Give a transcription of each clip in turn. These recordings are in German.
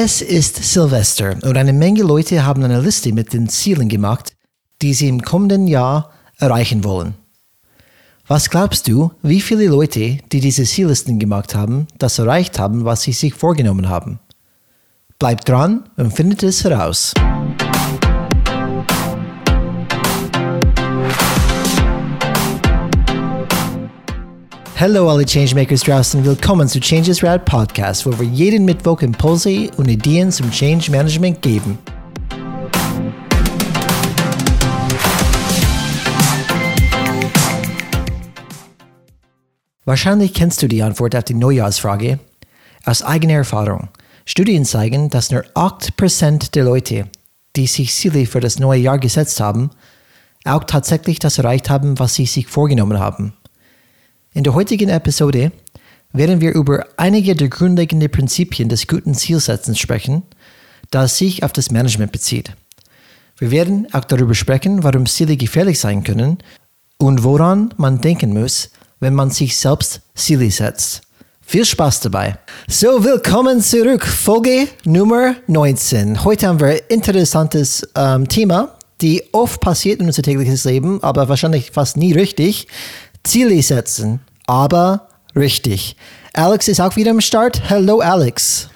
Es ist Silvester und eine Menge Leute haben eine Liste mit den Zielen gemacht, die sie im kommenden Jahr erreichen wollen. Was glaubst du, wie viele Leute, die diese Ziellisten gemacht haben, das erreicht haben, was sie sich vorgenommen haben? Bleibt dran und findet es heraus. Hallo alle Changemakers draußen, willkommen zu Changes Rad Podcast, wo wir jeden Mittwoch Impulse und Ideen zum Change Management geben. Wahrscheinlich kennst du die Antwort auf die Neujahrsfrage. Aus eigener Erfahrung. Studien zeigen, dass nur 8% der Leute, die sich Ziele für das neue Jahr gesetzt haben, auch tatsächlich das erreicht haben, was sie sich vorgenommen haben. In der heutigen Episode werden wir über einige der grundlegenden Prinzipien des guten Zielsetzens sprechen, das sich auf das Management bezieht. Wir werden auch darüber sprechen, warum Ziele gefährlich sein können und woran man denken muss, wenn man sich selbst Ziele setzt. Viel Spaß dabei. So, willkommen zurück. Folge Nummer 19. Heute haben wir ein interessantes ähm, Thema, die oft passiert in unser tägliches Leben, aber wahrscheinlich fast nie richtig. Ziele setzen, aber richtig. Alex ist auch wieder am Start. Hello, Alex.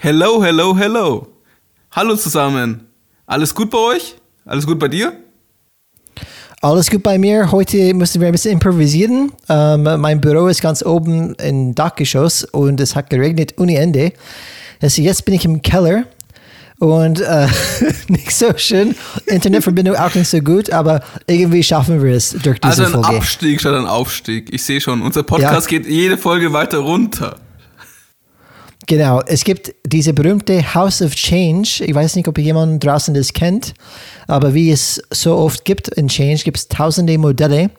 Hello, hello, hello. Hallo zusammen. Alles gut bei euch? Alles gut bei dir? Alles gut bei mir. Heute müssen wir ein bisschen improvisieren. Ähm, mein Büro ist ganz oben im Dachgeschoss und es hat geregnet ohne Ende. Also jetzt bin ich im Keller und äh, nicht so schön. Internetverbindung auch nicht so gut, aber irgendwie schaffen wir es durch diese also ein Folge. Abstieg statt ein Aufstieg. Ich sehe schon, unser Podcast Ja. geht jede Folge weiter runter. Genau, es gibt diese berühmte House of Change. Ich weiß nicht, ob jemand draußen das kennt, aber wie es so oft gibt in Change, gibt es tausende Modelle.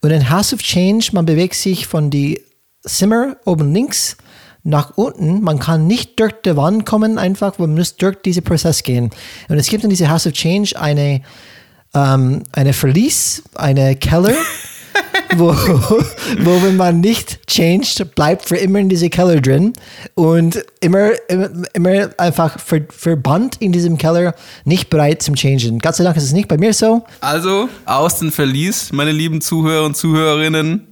Und in House of Change, man bewegt sich von die Zimmer oben links nach unten. Man kann nicht durch die Wand kommen, einfach, man muss durch diesen Prozess gehen. Und es gibt in dieser House of Change eine, ähm, eine Verlies, eine Keller. wo, wo wenn man nicht changed, bleibt für immer in diese Keller drin und immer, immer, immer einfach ver, verbannt in diesem Keller, nicht bereit zum Changen. Gott sei Dank ist es nicht bei mir so. Also, aus dem Verlies, meine lieben Zuhörer und Zuhörerinnen.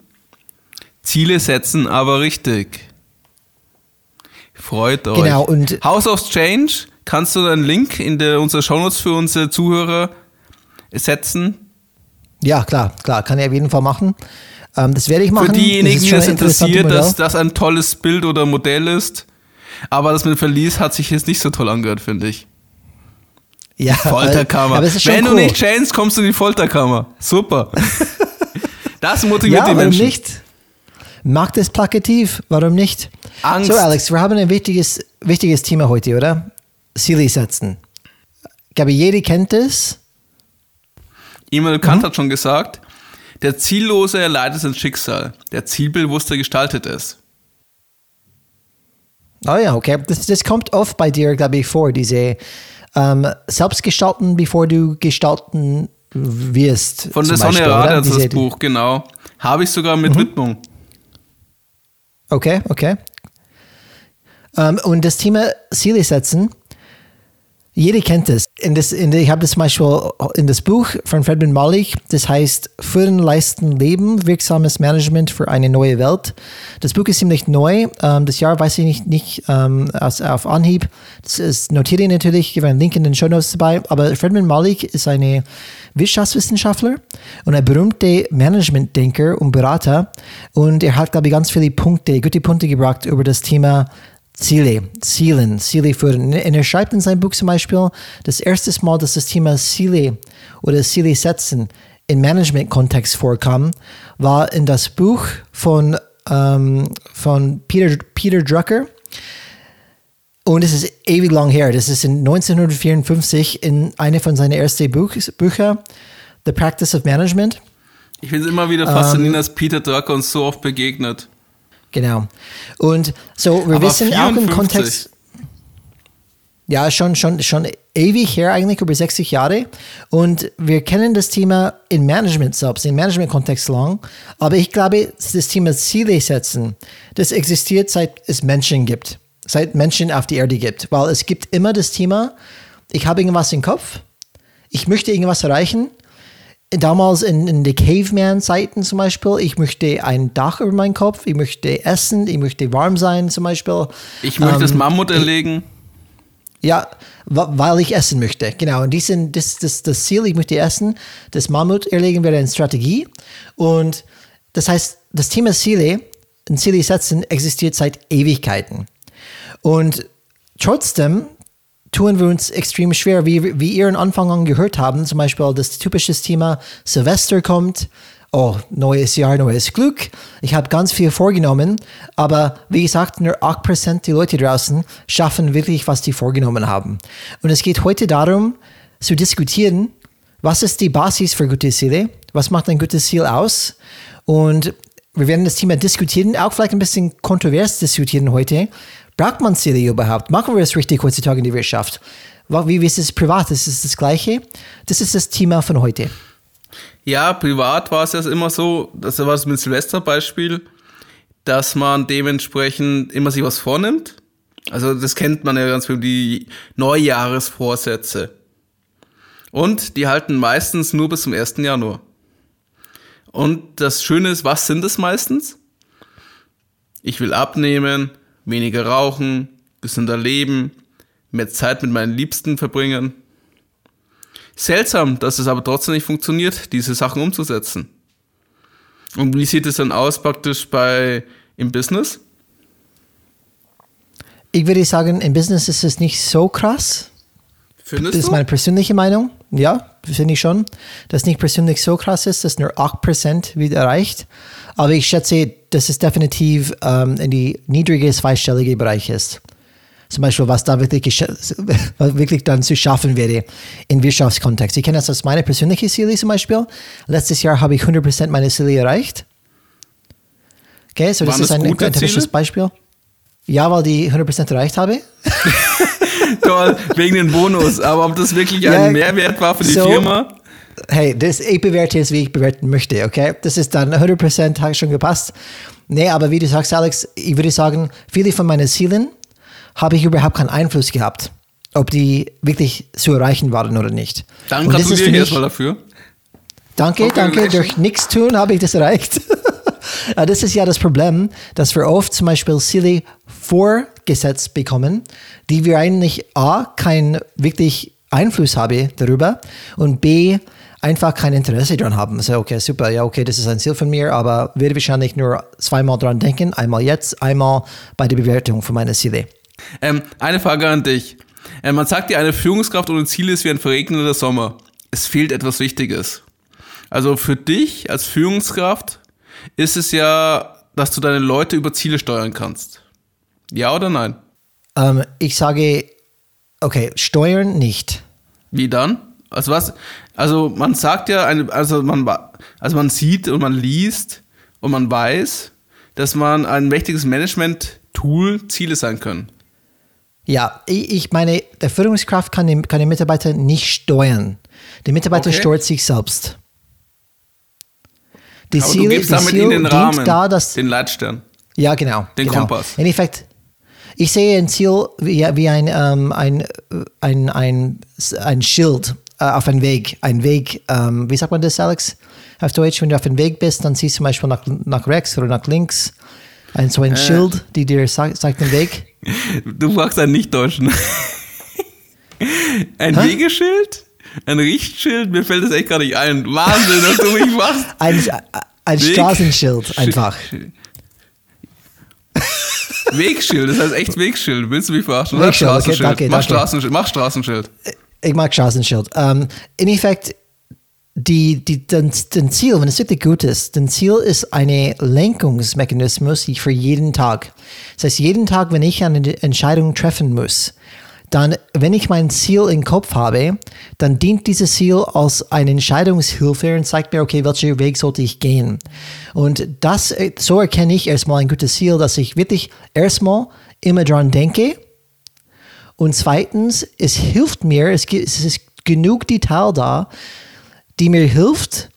Ziele setzen, aber richtig. Freut euch. Genau, und- House of Change, kannst du einen Link in der, unsere Shownotes für unsere Zuhörer setzen? Ja, klar, klar, kann ich auf jeden Fall machen. Ähm, das werde ich machen. Für diejenigen, die das interessiert, dass das ein tolles Bild oder Modell ist. Aber das mit Verlies hat sich jetzt nicht so toll angehört, finde ich. ja, Folterkammer. Schon Wenn cool. du nicht chainst, kommst du in die Folterkammer. Super. das motiviert ja, die Menschen. nicht? Macht es plakativ, warum nicht? Angst. So, Alex, wir haben ein wichtiges, wichtiges Thema heute, oder? Ziele setzen. Ich glaube, jeder kennt es. Immanuel Mhm. Kant hat schon gesagt, der Ziellose erleidet sein Schicksal, der Zielbewusste gestaltet es. Oh ja, okay. Das, das kommt oft bei dir, glaube ich, vor, diese ähm, Selbstgestalten, bevor du gestalten wirst. Von der oder? Raders das Buch, genau. Habe ich sogar Mhm. mit Widmung. Okay, okay. Ähm, und das Thema Ziele setzen, jeder kennt es. In das, in, ich habe das zum Beispiel in das Buch von Fredman Malik, das heißt Führen, Leisten, Leben, wirksames Management für eine neue Welt. Das Buch ist ziemlich neu. Ähm, das Jahr weiß ich nicht, nicht ähm, aus, auf Anhieb. Das ist, notiere ich natürlich, ich gebe einen Link in den Show Notes dabei. Aber Fredman Malik ist eine Wirtschaftswissenschaftler und ein berühmter Managementdenker und Berater. Und er hat, glaube ich, ganz viele Punkte, gute Punkte gebracht über das Thema Ziele, Zielen, Ziele führen. Und er schreibt in seinem Buch zum Beispiel, das erste Mal, dass das Thema Ziele oder Ziele setzen im Management-Kontext vorkam, war in das Buch von, ähm, von Peter, Peter Drucker. Und es ist ewig lang her. Das ist in 1954 in eine von seinen ersten Buch, Bücher, The Practice of Management. Ich finde es immer wieder Ähm. faszinierend, dass Peter Drucker uns so oft begegnet. Genau. Und so, wir Aber wissen auch im 54. Kontext. Ja, schon, schon, schon ewig her, eigentlich über 60 Jahre. Und wir kennen das Thema im Management selbst, im Management-Kontext lang. Aber ich glaube, das Thema Ziele setzen, das existiert seit es Menschen gibt. seit Menschen auf die Erde gibt. Weil es gibt immer das Thema, ich habe irgendwas im Kopf, ich möchte irgendwas erreichen. Damals in, in den Caveman-Zeiten zum Beispiel, ich möchte ein Dach über meinen Kopf, ich möchte essen, ich möchte warm sein zum Beispiel. Ich möchte ähm, das Mammut erlegen. Ja, weil ich essen möchte. Genau. Und diesen, das, das, das Ziel, ich möchte essen, das Mammut erlegen wäre eine Strategie. Und das heißt, das Thema Ziele, ein Ziele setzen, existiert seit Ewigkeiten. Und trotzdem tun wir uns extrem schwer, wie, wie ihr am Anfang an gehört haben, zum Beispiel das typische Thema Silvester kommt, oh, neues Jahr, neues Glück. Ich habe ganz viel vorgenommen, aber wie gesagt, nur 8% der Leute draußen schaffen wirklich, was die vorgenommen haben. Und es geht heute darum, zu diskutieren, was ist die Basis für gute Ziele? Was macht ein gutes Ziel aus? Und wir werden das Thema diskutieren, auch vielleicht ein bisschen kontrovers diskutieren heute. Braucht man Ziele überhaupt? Machen wir es richtig heutzutage in der Wirtschaft? Wie ist es privat? Ist es das Gleiche? Das ist das Thema von heute. Ja, privat war es ja immer so, das war das mit Silvester-Beispiel, dass man dementsprechend immer sich was vornimmt. Also das kennt man ja ganz viel, die Neujahresvorsätze. Und die halten meistens nur bis zum 1. Januar. Und das Schöne ist, was sind es meistens? Ich will abnehmen, weniger rauchen, gesünder leben, mehr Zeit mit meinen Liebsten verbringen. Seltsam, dass es aber trotzdem nicht funktioniert, diese Sachen umzusetzen. Und wie sieht es dann aus praktisch bei im Business? Ich würde sagen, im Business ist es nicht so krass. Findest das ist meine persönliche Meinung. Ja, finde ich schon. Dass nicht persönlich so krass ist, dass nur 8% wieder erreicht. Aber ich schätze, dass es definitiv ähm, in die niedrige zweistellige Bereich ist zum Beispiel, was da wirklich, wirklich dann zu schaffen wäre im Wirtschaftskontext. Ich kenne das als meine persönliche Ziele zum Beispiel. Letztes Jahr habe ich 100% meine Ziele erreicht. Okay, so das Waren ist ein, ein Beispiel. Ja, weil die 100% erreicht habe. Toll, wegen den Bonus. Aber ob das wirklich ein ja, Mehrwert war für die so, Firma? Hey, das, ich bewerte es, wie ich bewerten möchte, okay? Das ist dann 100% hat schon gepasst. Nee, aber wie du sagst, Alex, ich würde sagen, viele von meinen Zielen habe ich überhaupt keinen Einfluss gehabt, ob die wirklich zu erreichen waren oder nicht. Dann gratuliere ich erstmal dafür. Danke, okay, danke. Durch nichts tun habe ich das erreicht. das ist ja das Problem, dass wir oft zum Beispiel Ziele vorgesetzt bekommen, die wir eigentlich A, keinen wirklich Einfluss haben darüber und B, einfach kein Interesse daran haben. So, okay, super, ja, okay, das ist ein Ziel von mir, aber werde wahrscheinlich nur zweimal dran denken, einmal jetzt, einmal bei der Bewertung von meinen Zielen. Ähm, eine Frage an dich. Ähm, man sagt ja, eine Führungskraft ohne Ziele ist wie ein verregneter Sommer. Es fehlt etwas Wichtiges. Also für dich als Führungskraft ist es ja, dass du deine Leute über Ziele steuern kannst. Ja oder nein? Ähm, ich sage, okay, steuern nicht. Wie dann? Also was? Also man sagt ja, also man, also man sieht und man liest und man weiß, dass man ein mächtiges Management-Tool Ziele sein können. Ja, ich meine, der Führungskraft kann den, kann den Mitarbeiter nicht steuern. Der Mitarbeiter okay. steuert sich selbst. Die Aber Ziele, du gibst damit Ziel den Rahmen, da, dass, den Leitstern. Ja, genau. Den genau. Kompass. In Effekt, ich sehe ein Ziel wie, wie ein, ähm, ein, ein, ein, ein Schild äh, auf einem Weg. Ein Weg, ähm, wie sagt man das, Alex? Auf Deutsch, wenn du auf dem Weg bist, dann siehst du zum Beispiel nach, nach rechts oder nach links ein, so ein äh. Schild, die dir sagt, sagt den Weg. Du fragst einen Nicht-Deutschen. Ein Hä? Wegeschild? Ein Richtschild? Mir fällt das echt gar nicht ein. Wahnsinn, dass du mich machst. Ein, ein Straßenschild, einfach. Wegschild, das heißt echt Wegschild. Willst du mich verarschen? Wegschild, Straßenschild. Okay, danke, mach, danke. Straßenschild. mach Straßenschild. Ich mag Straßenschild. Um, ähm, in Effekt, die, die, den, den Ziel, wenn es wirklich gut ist, den Ziel ist ein Lenkungsmechanismus für jeden Tag. Das heißt, jeden Tag, wenn ich eine Entscheidung treffen muss, dann, wenn ich mein Ziel im Kopf habe, dann dient dieses Ziel als eine Entscheidungshilfe und zeigt mir, okay, welchen Weg sollte ich gehen. Und das, so erkenne ich erstmal ein gutes Ziel, dass ich wirklich erstmal immer dran denke. Und zweitens, es hilft mir, es, es ist genug Detail da, die mir hilft,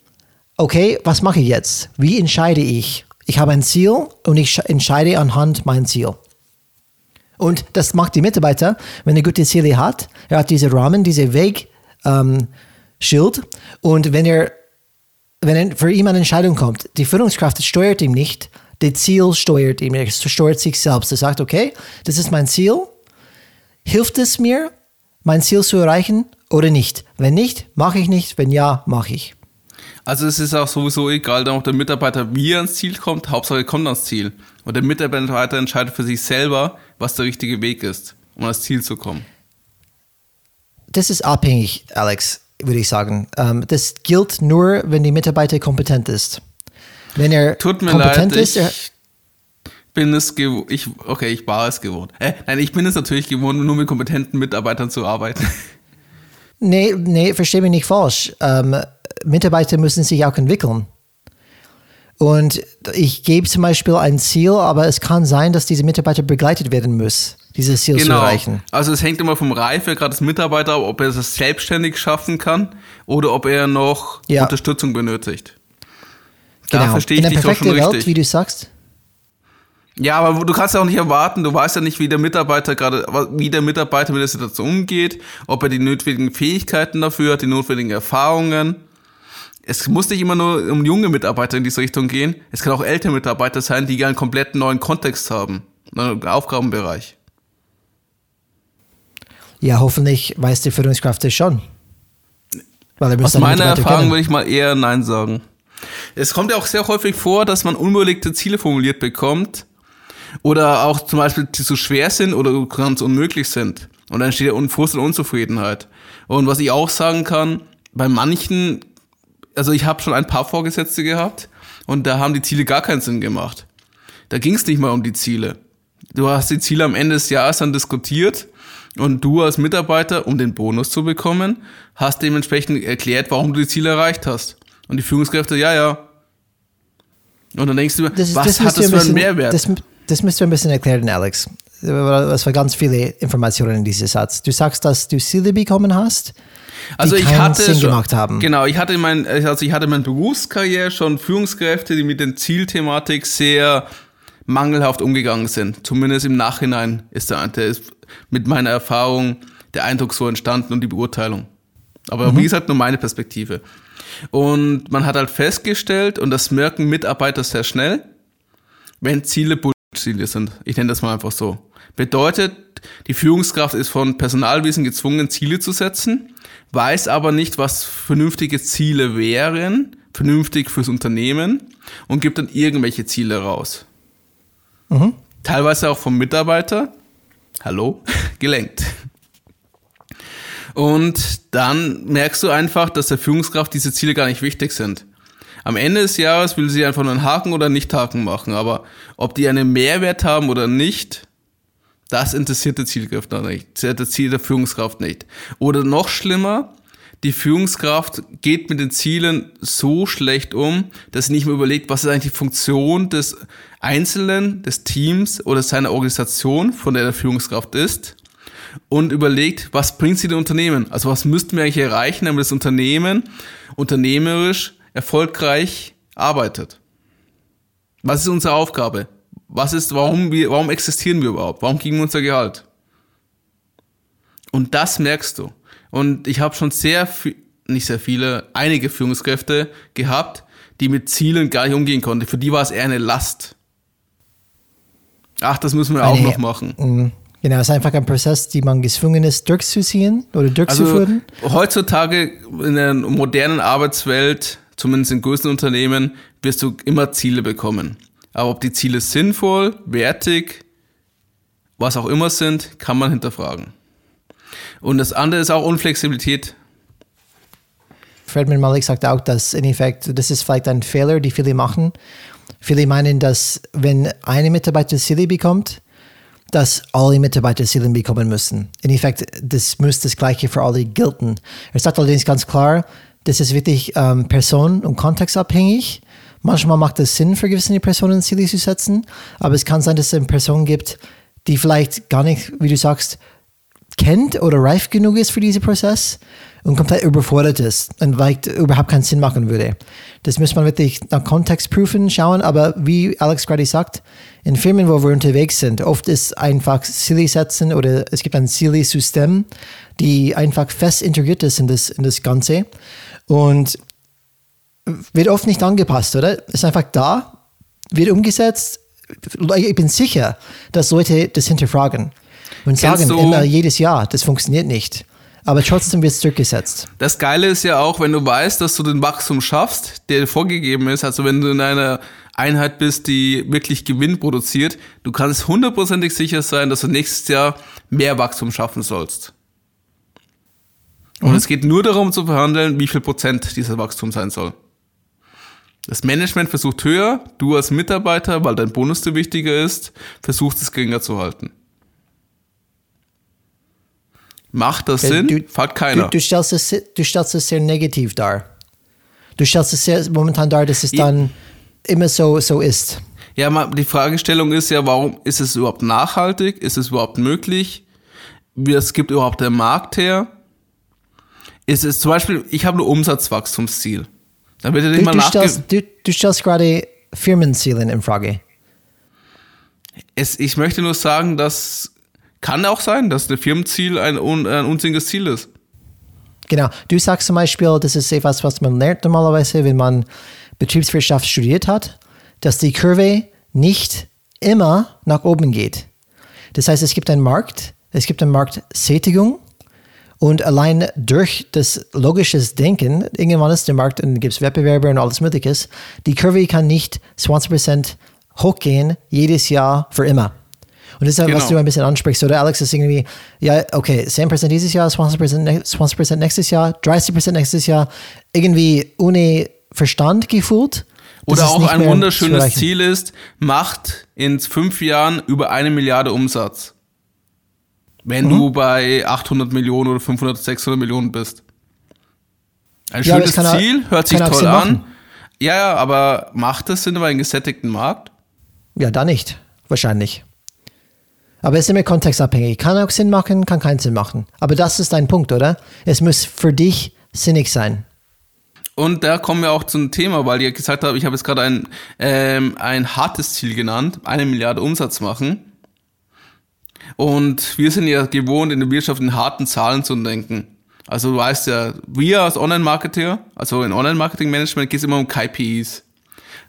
okay, was mache ich jetzt? Wie entscheide ich? Ich habe ein Ziel und ich entscheide anhand mein Ziel. Und das macht die Mitarbeiter, wenn er gute Ziele hat. Er hat diese Rahmen, diese Wegschild. Ähm, und wenn er, wenn für ihn eine Entscheidung kommt, die Führungskraft steuert ihm nicht, das Ziel steuert ihm, er steuert sich selbst. Er sagt, okay, das ist mein Ziel. Hilft es mir, mein Ziel zu erreichen oder nicht? Wenn nicht, mache ich nicht. Wenn ja, mache ich. Also es ist auch sowieso egal, dann auch der Mitarbeiter, wie er ans Ziel kommt, Hauptsache er kommt ans Ziel. Und der Mitarbeiter entscheidet für sich selber, was der richtige Weg ist, um ans Ziel zu kommen. Das ist abhängig, Alex, würde ich sagen. Ähm, das gilt nur, wenn die Mitarbeiter kompetent ist. Wenn er Tut mir kompetent leid, ist, ich bin es gewohnt, ich, okay, ich war es gewohnt. Äh, nein, ich bin es natürlich gewohnt, nur mit kompetenten Mitarbeitern zu arbeiten. Nee, nee, verstehe mich nicht falsch. Ähm, Mitarbeiter müssen sich auch entwickeln. Und ich gebe zum Beispiel ein Ziel, aber es kann sein, dass diese Mitarbeiter begleitet werden muss, dieses Ziel genau. zu erreichen. Also es hängt immer vom Reifegrad des Mitarbeiters ab, ob er es selbstständig schaffen kann oder ob er noch ja. Unterstützung benötigt. Da genau. verstehe ich In der schon Welt, richtig. wie du sagst. Ja, aber du kannst ja auch nicht erwarten, du weißt ja nicht, wie der Mitarbeiter gerade, wie der Mitarbeiter mit der Situation umgeht, ob er die notwendigen Fähigkeiten dafür hat, die notwendigen Erfahrungen es muss nicht immer nur um junge Mitarbeiter in diese Richtung gehen. Es kann auch ältere Mitarbeiter sein, die einen komplett neuen Kontext haben, einen Aufgabenbereich. Ja, hoffentlich weiß die Führungskraft das schon. Aus meiner Erfahrung würde ich mal eher Nein sagen. Es kommt ja auch sehr häufig vor, dass man unüberlegte Ziele formuliert bekommt oder auch zum Beispiel die zu schwer sind oder ganz unmöglich sind. Und dann entsteht ja Frust und Unzufriedenheit. Und was ich auch sagen kann, bei manchen also ich habe schon ein paar Vorgesetzte gehabt und da haben die Ziele gar keinen Sinn gemacht. Da ging es nicht mal um die Ziele. Du hast die Ziele am Ende des Jahres dann diskutiert und du als Mitarbeiter, um den Bonus zu bekommen, hast dementsprechend erklärt, warum du die Ziele erreicht hast. Und die Führungskräfte, ja, ja. Und dann denkst du, das, was das hat das für einen Mehrwert? Das, das müsst ihr ein bisschen erklären, Alex. Das war ganz viele Informationen in diesem Satz. Du sagst, dass du Ziele bekommen hast also ich hatte Sinn schon, gemacht haben. Genau, ich hatte mein, also ich hatte meine Berufskarriere schon Führungskräfte, die mit der Zielthematik sehr mangelhaft umgegangen sind. Zumindest im Nachhinein ist der, der ist mit meiner Erfahrung der Eindruck so entstanden und die Beurteilung. Aber mhm. wie gesagt, nur meine Perspektive. Und man hat halt festgestellt, und das merken Mitarbeiter sehr schnell, wenn Ziele Bullziele sind. Ich nenne das mal einfach so. Bedeutet, die Führungskraft ist von Personalwesen gezwungen, Ziele zu setzen weiß aber nicht, was vernünftige Ziele wären, vernünftig fürs Unternehmen und gibt dann irgendwelche Ziele raus. Mhm. Teilweise auch vom Mitarbeiter, hallo, gelenkt. Und dann merkst du einfach, dass der Führungskraft diese Ziele gar nicht wichtig sind. Am Ende des Jahres will sie einfach nur einen Haken oder nicht Haken machen, aber ob die einen Mehrwert haben oder nicht, das interessiert der Zielkraft nicht, das Ziel der Führungskraft nicht. Oder noch schlimmer, die Führungskraft geht mit den Zielen so schlecht um, dass sie nicht mehr überlegt, was ist eigentlich die Funktion des Einzelnen, des Teams oder seiner Organisation, von der der Führungskraft ist, und überlegt, was bringt sie dem Unternehmen? Also was müssten wir eigentlich erreichen, damit das Unternehmen unternehmerisch erfolgreich arbeitet? Was ist unsere Aufgabe? Was ist, warum, wir, warum existieren wir überhaupt? Warum kriegen wir unser Gehalt? Und das merkst du. Und ich habe schon sehr, nicht sehr viele, einige Führungskräfte gehabt, die mit Zielen gar nicht umgehen konnten. Für die war es eher eine Last. Ach, das müssen wir eine, auch noch machen. Mm, genau, es ist einfach ein Prozess, die man gezwungen ist, durchzuziehen oder durchzuführen. Also, heutzutage in der modernen Arbeitswelt, zumindest in größten Unternehmen, wirst du immer Ziele bekommen. Aber ob die Ziele sinnvoll, wertig, was auch immer sind, kann man hinterfragen. Und das andere ist auch Unflexibilität. Fredman Malik sagt auch, dass in Effekt, das ist vielleicht ein Fehler, die viele machen. Viele meinen, dass wenn eine Mitarbeiter Ziele bekommt, dass alle Mitarbeiter Ziele bekommen müssen. In Effekt, das muss das Gleiche für alle gelten. Er sagt allerdings ganz klar, das ist wirklich ähm, person- und kontextabhängig. Manchmal macht es Sinn, für gewisse Personen Ziele zu setzen, aber es kann sein, dass es eine Person gibt, die vielleicht gar nicht, wie du sagst, kennt oder reif genug ist für diesen Prozess und komplett überfordert ist und vielleicht überhaupt keinen Sinn machen würde. Das muss man wirklich nach Kontext prüfen, schauen, aber wie Alex gerade sagt, in Firmen, wo wir unterwegs sind, oft ist einfach Silly setzen oder es gibt ein Silly System, die einfach fest integriert ist in das, in das Ganze und wird oft nicht angepasst, oder? Ist einfach da, wird umgesetzt. Ich bin sicher, dass Leute das hinterfragen und sagen immer jedes Jahr, das funktioniert nicht. Aber trotzdem wird es zurückgesetzt. Das Geile ist ja auch, wenn du weißt, dass du den Wachstum schaffst, der vorgegeben ist, also wenn du in einer Einheit bist, die wirklich Gewinn produziert, du kannst hundertprozentig sicher sein, dass du nächstes Jahr mehr Wachstum schaffen sollst. Und mhm. es geht nur darum zu verhandeln, wie viel Prozent dieser Wachstum sein soll. Das Management versucht höher, du als Mitarbeiter, weil dein Bonus dir wichtiger ist, versuchst es geringer zu halten. Macht das Sinn? Du, Fragt keiner. Du, du, stellst es, du stellst es sehr negativ dar. Du stellst es sehr momentan dar, dass es ja. dann immer so, so ist. Ja, die Fragestellung ist ja, warum ist es überhaupt nachhaltig? Ist es überhaupt möglich? Es gibt überhaupt der Markt her? Ist es zum Beispiel, ich habe ein Umsatzwachstumsziel. Dann wird ja nicht du, mal du, stellst, du, du stellst gerade Firmenziele in Frage. Es, ich möchte nur sagen, dass kann auch sein, dass das Firmenziel ein, ein unsinniges Ziel ist. Genau. Du sagst zum Beispiel, das ist etwas, was man lernt normalerweise, wenn man Betriebswirtschaft studiert hat, dass die Kurve nicht immer nach oben geht. Das heißt, es gibt einen Markt, es gibt eine Marktsättigung und allein durch das logische Denken, irgendwann ist der Markt und gibt es Wettbewerber und alles Mögliche, die Kurve kann nicht 20% hochgehen, jedes Jahr für immer. Und das ist, genau. was du ein bisschen ansprichst, oder Alex, ist irgendwie, ja, okay, 10% dieses Jahr, 20%, 20 nächstes Jahr, 30% nächstes Jahr, irgendwie ohne Verstand gefühlt. Oder auch ein wunderschönes Ziel ist, macht in fünf Jahren über eine Milliarde Umsatz wenn mhm. du bei 800 Millionen oder 500, 600 Millionen bist. Ein ja, schönes Ziel, er, hört sich toll an. Ja, ja, aber macht es Sinn über einen gesättigten Markt? Ja, da nicht. Wahrscheinlich. Aber es ist immer kontextabhängig. Kann auch Sinn machen, kann keinen Sinn machen. Aber das ist dein Punkt, oder? Es muss für dich sinnig sein. Und da kommen wir auch zum Thema, weil ihr gesagt habt, ich habe jetzt gerade ein, ähm, ein hartes Ziel genannt, eine Milliarde Umsatz machen. Und wir sind ja gewohnt, in der Wirtschaft in harten Zahlen zu denken. Also du weißt ja, wir als Online-Marketer, also in Online-Marketing-Management geht es immer um KPIs.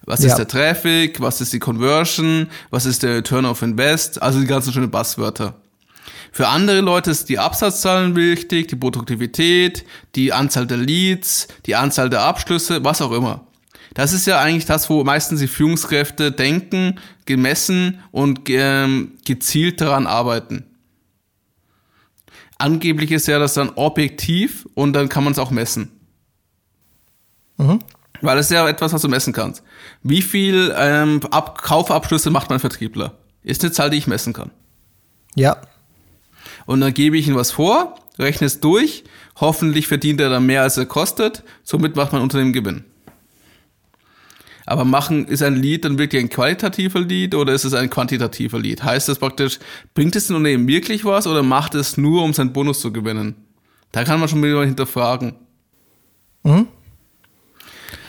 Was ja. ist der Traffic? Was ist die Conversion? Was ist der Return of Invest? Also die ganzen schönen Buzzwörter. Für andere Leute ist die Absatzzahlen wichtig, die Produktivität, die Anzahl der Leads, die Anzahl der Abschlüsse, was auch immer. Das ist ja eigentlich das, wo meistens die Führungskräfte denken, gemessen und ähm, gezielt daran arbeiten. Angeblich ist ja das dann objektiv und dann kann man es auch messen. Mhm. Weil es ja etwas, was du messen kannst. Wie viel ähm, Ab Kaufabschlüsse macht mein Vertriebler? Ist eine Zahl, die ich messen kann. Ja. Und dann gebe ich ihm was vor, rechne es durch, hoffentlich verdient er dann mehr, als er kostet, somit macht mein Unternehmen Gewinn. Aber machen, ist ein Lied dann wirklich ein qualitativer Lied oder ist es ein quantitativer Lied? Heißt das praktisch, bringt es dem Unternehmen wirklich was oder macht es nur, um seinen Bonus zu gewinnen? Da kann man schon wieder hinterfragen. Mhm.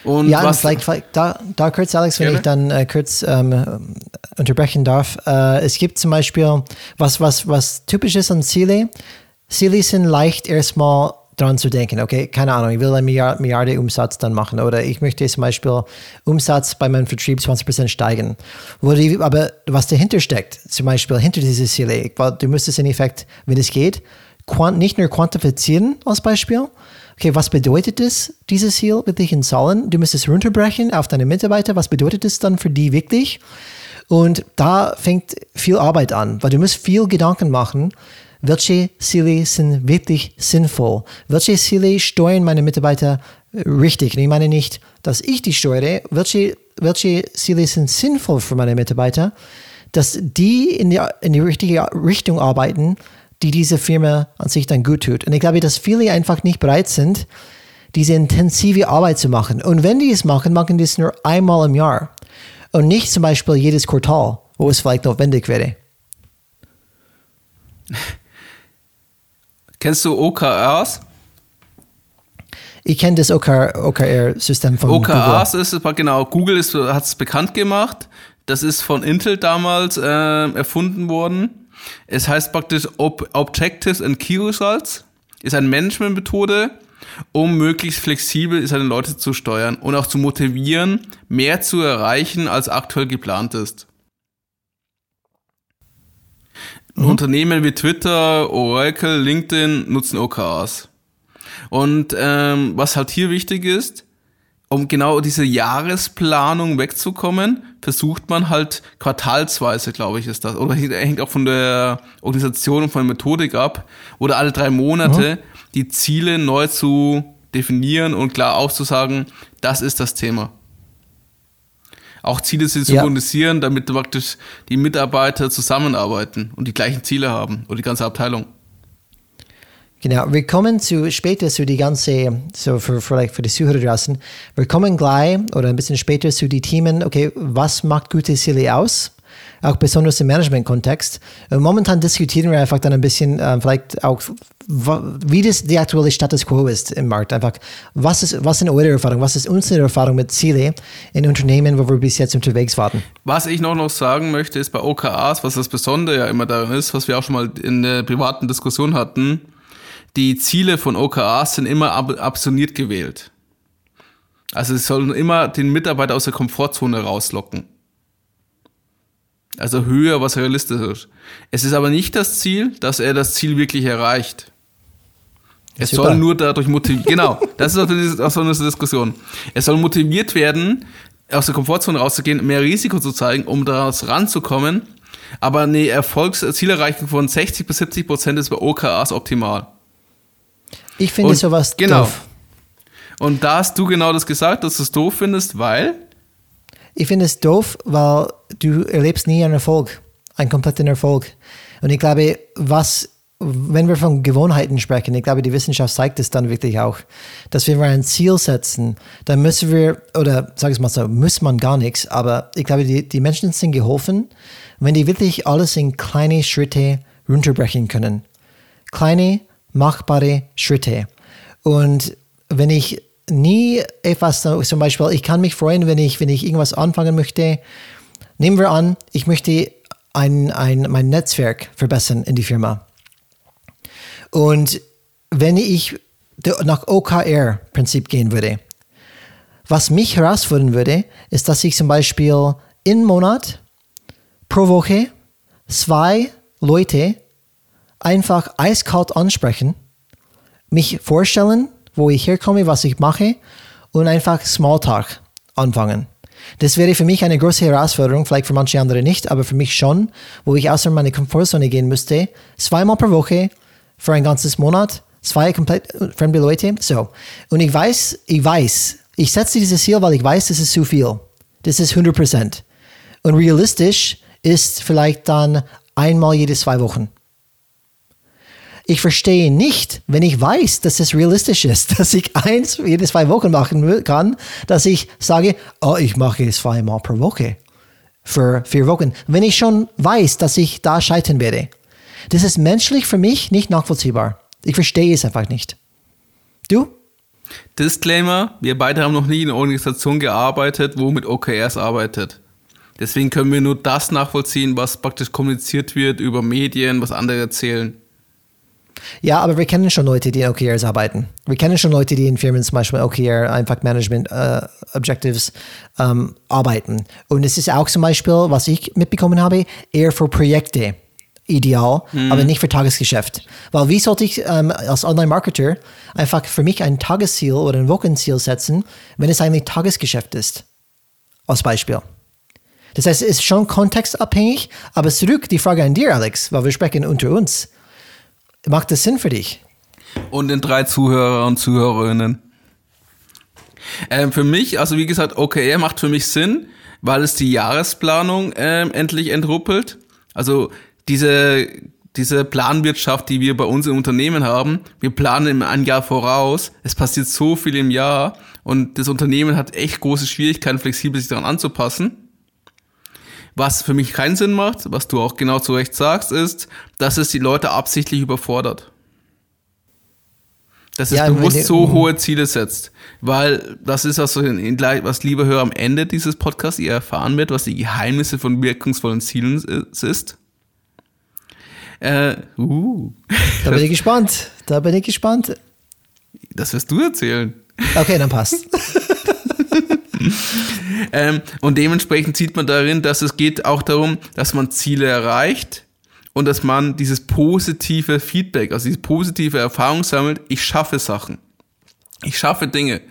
Und ja, was, vielleicht, vielleicht da, da kurz, Alex, wenn gerne? ich dann äh, kurz ähm, unterbrechen darf. Äh, es gibt zum Beispiel, was, was, was typisch ist an Ziele. Ziele sind leicht erstmal dran zu denken, okay, keine Ahnung, ich will eine Milliarde, Milliarde Umsatz dann machen oder ich möchte zum Beispiel Umsatz bei meinem Vertrieb 20% steigen. Wo die, aber was dahinter steckt, zum Beispiel hinter diese Ziele, du müsstest in Effekt, wenn es geht, nicht nur quantifizieren als Beispiel, okay, was bedeutet es, dieses Ziel wirklich in Zahlen? Du müsstest runterbrechen auf deine Mitarbeiter, was bedeutet es dann für die wirklich? Und da fängt viel Arbeit an, weil du musst viel Gedanken machen, welche Ziele sind wirklich sinnvoll? Welche Ziele steuern meine Mitarbeiter richtig? Ich meine nicht, dass ich die steuere. Welche, welche Ziele sind sinnvoll für meine Mitarbeiter? Dass die in die, in die richtige Richtung arbeiten, die diese Firma an sich dann gut tut. Und ich glaube, dass viele einfach nicht bereit sind, diese intensive Arbeit zu machen. Und wenn die es machen, machen die es nur einmal im Jahr. Und nicht zum Beispiel jedes Quartal, wo es vielleicht notwendig wäre. Kennst du OKRs? Ich kenne das OKR-System von OKRs Google. ist, genau, Google hat es bekannt gemacht. Das ist von Intel damals äh, erfunden worden. Es heißt praktisch Ob Objectives and Key Results. Ist eine Managementmethode, um möglichst flexibel seine Leute zu steuern und auch zu motivieren, mehr zu erreichen, als aktuell geplant ist. Mhm. Unternehmen wie Twitter, Oracle, LinkedIn nutzen OKRs. Und ähm, was halt hier wichtig ist, um genau diese Jahresplanung wegzukommen, versucht man halt quartalsweise, glaube ich, ist das. Oder hängt auch von der Organisation und von der Methodik ab. Oder alle drei Monate mhm. die Ziele neu zu definieren und klar aufzusagen, das ist das Thema. Auch Ziele zu synchronisieren, ja. damit praktisch die Mitarbeiter zusammenarbeiten und die gleichen Ziele haben oder die ganze Abteilung. Genau, wir kommen zu später zu die ganze, so für, vielleicht für die Zuhörer draußen, wir kommen gleich oder ein bisschen später zu den Themen, okay, was macht gute Ziele aus? Auch besonders im Management-Kontext. Momentan diskutieren wir einfach dann ein bisschen, äh, vielleicht auch, wie das der aktuelle Status quo ist im Markt. Einfach, was ist, was sind eure Erfahrungen, was ist unsere Erfahrung mit Ziele in Unternehmen, wo wir bis jetzt unterwegs waren? Was ich noch, noch sagen möchte, ist bei OKRs, was das Besondere ja immer daran ist, was wir auch schon mal in der privaten Diskussion hatten, die Ziele von OKRs sind immer ab absoniert gewählt. Also sie sollen immer den Mitarbeiter aus der Komfortzone rauslocken. Also höher, was realistisch ist. Es ist aber nicht das Ziel, dass er das Ziel wirklich erreicht. Es Super. soll nur dadurch motiviert, genau, das ist auch so eine Diskussion. Es soll motiviert werden, aus der Komfortzone rauszugehen, mehr Risiko zu zeigen, um daraus ranzukommen. Aber eine Erfolgszielerreichung von 60 bis 70 Prozent ist bei OKRs optimal. Ich finde sowas genau. doof. Und da hast du genau das gesagt, dass du es doof findest, weil? Ich finde es doof, weil du erlebst nie einen Erfolg, einen kompletten Erfolg. Und ich glaube, was, wenn wir von Gewohnheiten sprechen, ich glaube, die Wissenschaft zeigt es dann wirklich auch, dass wenn wir ein Ziel setzen, dann müssen wir, oder sag ich mal so, muss man gar nichts, aber ich glaube, die, die Menschen sind geholfen, wenn die wirklich alles in kleine Schritte runterbrechen können. Kleine, machbare Schritte. Und wenn ich nie etwas, zum Beispiel, ich kann mich freuen, wenn ich, wenn ich irgendwas anfangen möchte. Nehmen wir an, ich möchte ein, ein, mein Netzwerk verbessern in die Firma. Und wenn ich nach OKR-Prinzip gehen würde, was mich herausfordern würde, ist, dass ich zum Beispiel im Monat pro Woche zwei Leute einfach eiskalt ansprechen, mich vorstellen, wo ich herkomme, was ich mache und einfach Smalltalk anfangen. Das wäre für mich eine große Herausforderung, vielleicht für manche andere nicht, aber für mich schon, wo ich außer meine Komfortzone gehen müsste, zweimal pro Woche für ein ganzes Monat, zwei komplett fremde Leute. So. Und ich weiß, ich weiß, ich setze dieses Ziel, weil ich weiß, das ist zu viel. Das ist 100%. Und realistisch ist vielleicht dann einmal jede zwei Wochen. Ich verstehe nicht, wenn ich weiß, dass es realistisch ist, dass ich eins jede zwei Wochen machen kann, dass ich sage, oh, ich mache es zweimal pro Woche für vier Wochen, wenn ich schon weiß, dass ich da scheitern werde. Das ist menschlich für mich nicht nachvollziehbar. Ich verstehe es einfach nicht. Du? Disclaimer, wir beide haben noch nie in einer Organisation gearbeitet, wo mit OKRs arbeitet. Deswegen können wir nur das nachvollziehen, was praktisch kommuniziert wird über Medien, was andere erzählen. Ja, aber wir kennen schon Leute, die in OKRs arbeiten. Wir kennen schon Leute, die in Firmen zum Beispiel OKR, einfach Management uh, Objectives um, arbeiten. Und es ist auch zum Beispiel, was ich mitbekommen habe, eher für Projekte ideal, mhm. aber nicht für Tagesgeschäft. Weil wie sollte ich ähm, als Online-Marketer einfach für mich ein Tagesziel oder ein Wochenziel setzen, wenn es eigentlich Tagesgeschäft ist? Als Beispiel. Das heißt, es ist schon kontextabhängig, aber zurück die Frage an dir, Alex, weil wir sprechen unter uns. Macht das Sinn für dich? Und den drei Zuhörer und Zuhörerinnen. Ähm, für mich, also wie gesagt, OKR macht für mich Sinn, weil es die Jahresplanung ähm, endlich entruppelt. Also diese, diese Planwirtschaft, die wir bei uns im Unternehmen haben, wir planen im ein Jahr voraus. Es passiert so viel im Jahr und das Unternehmen hat echt große Schwierigkeiten, flexibel sich daran anzupassen. Was für mich keinen Sinn macht, was du auch genau zu Recht sagst, ist, dass es die Leute absichtlich überfordert. dass es Ja, bewusst so hohe Ziele setzt. Weil das ist auch so, in, was liebe Hörer am Ende dieses Podcasts ihr erfahren wird, was die Geheimnisse von wirkungsvollen Zielen ist. ist. Äh, uh, Da bin ich gespannt. Da bin ich gespannt. das wirst du erzählen. Okay, dann passt. Ähm, und dementsprechend sieht man darin, dass es geht auch darum, dass man Ziele erreicht und dass man dieses positive Feedback, also diese positive Erfahrung sammelt, ich schaffe Sachen. Ich schaffe Dinge.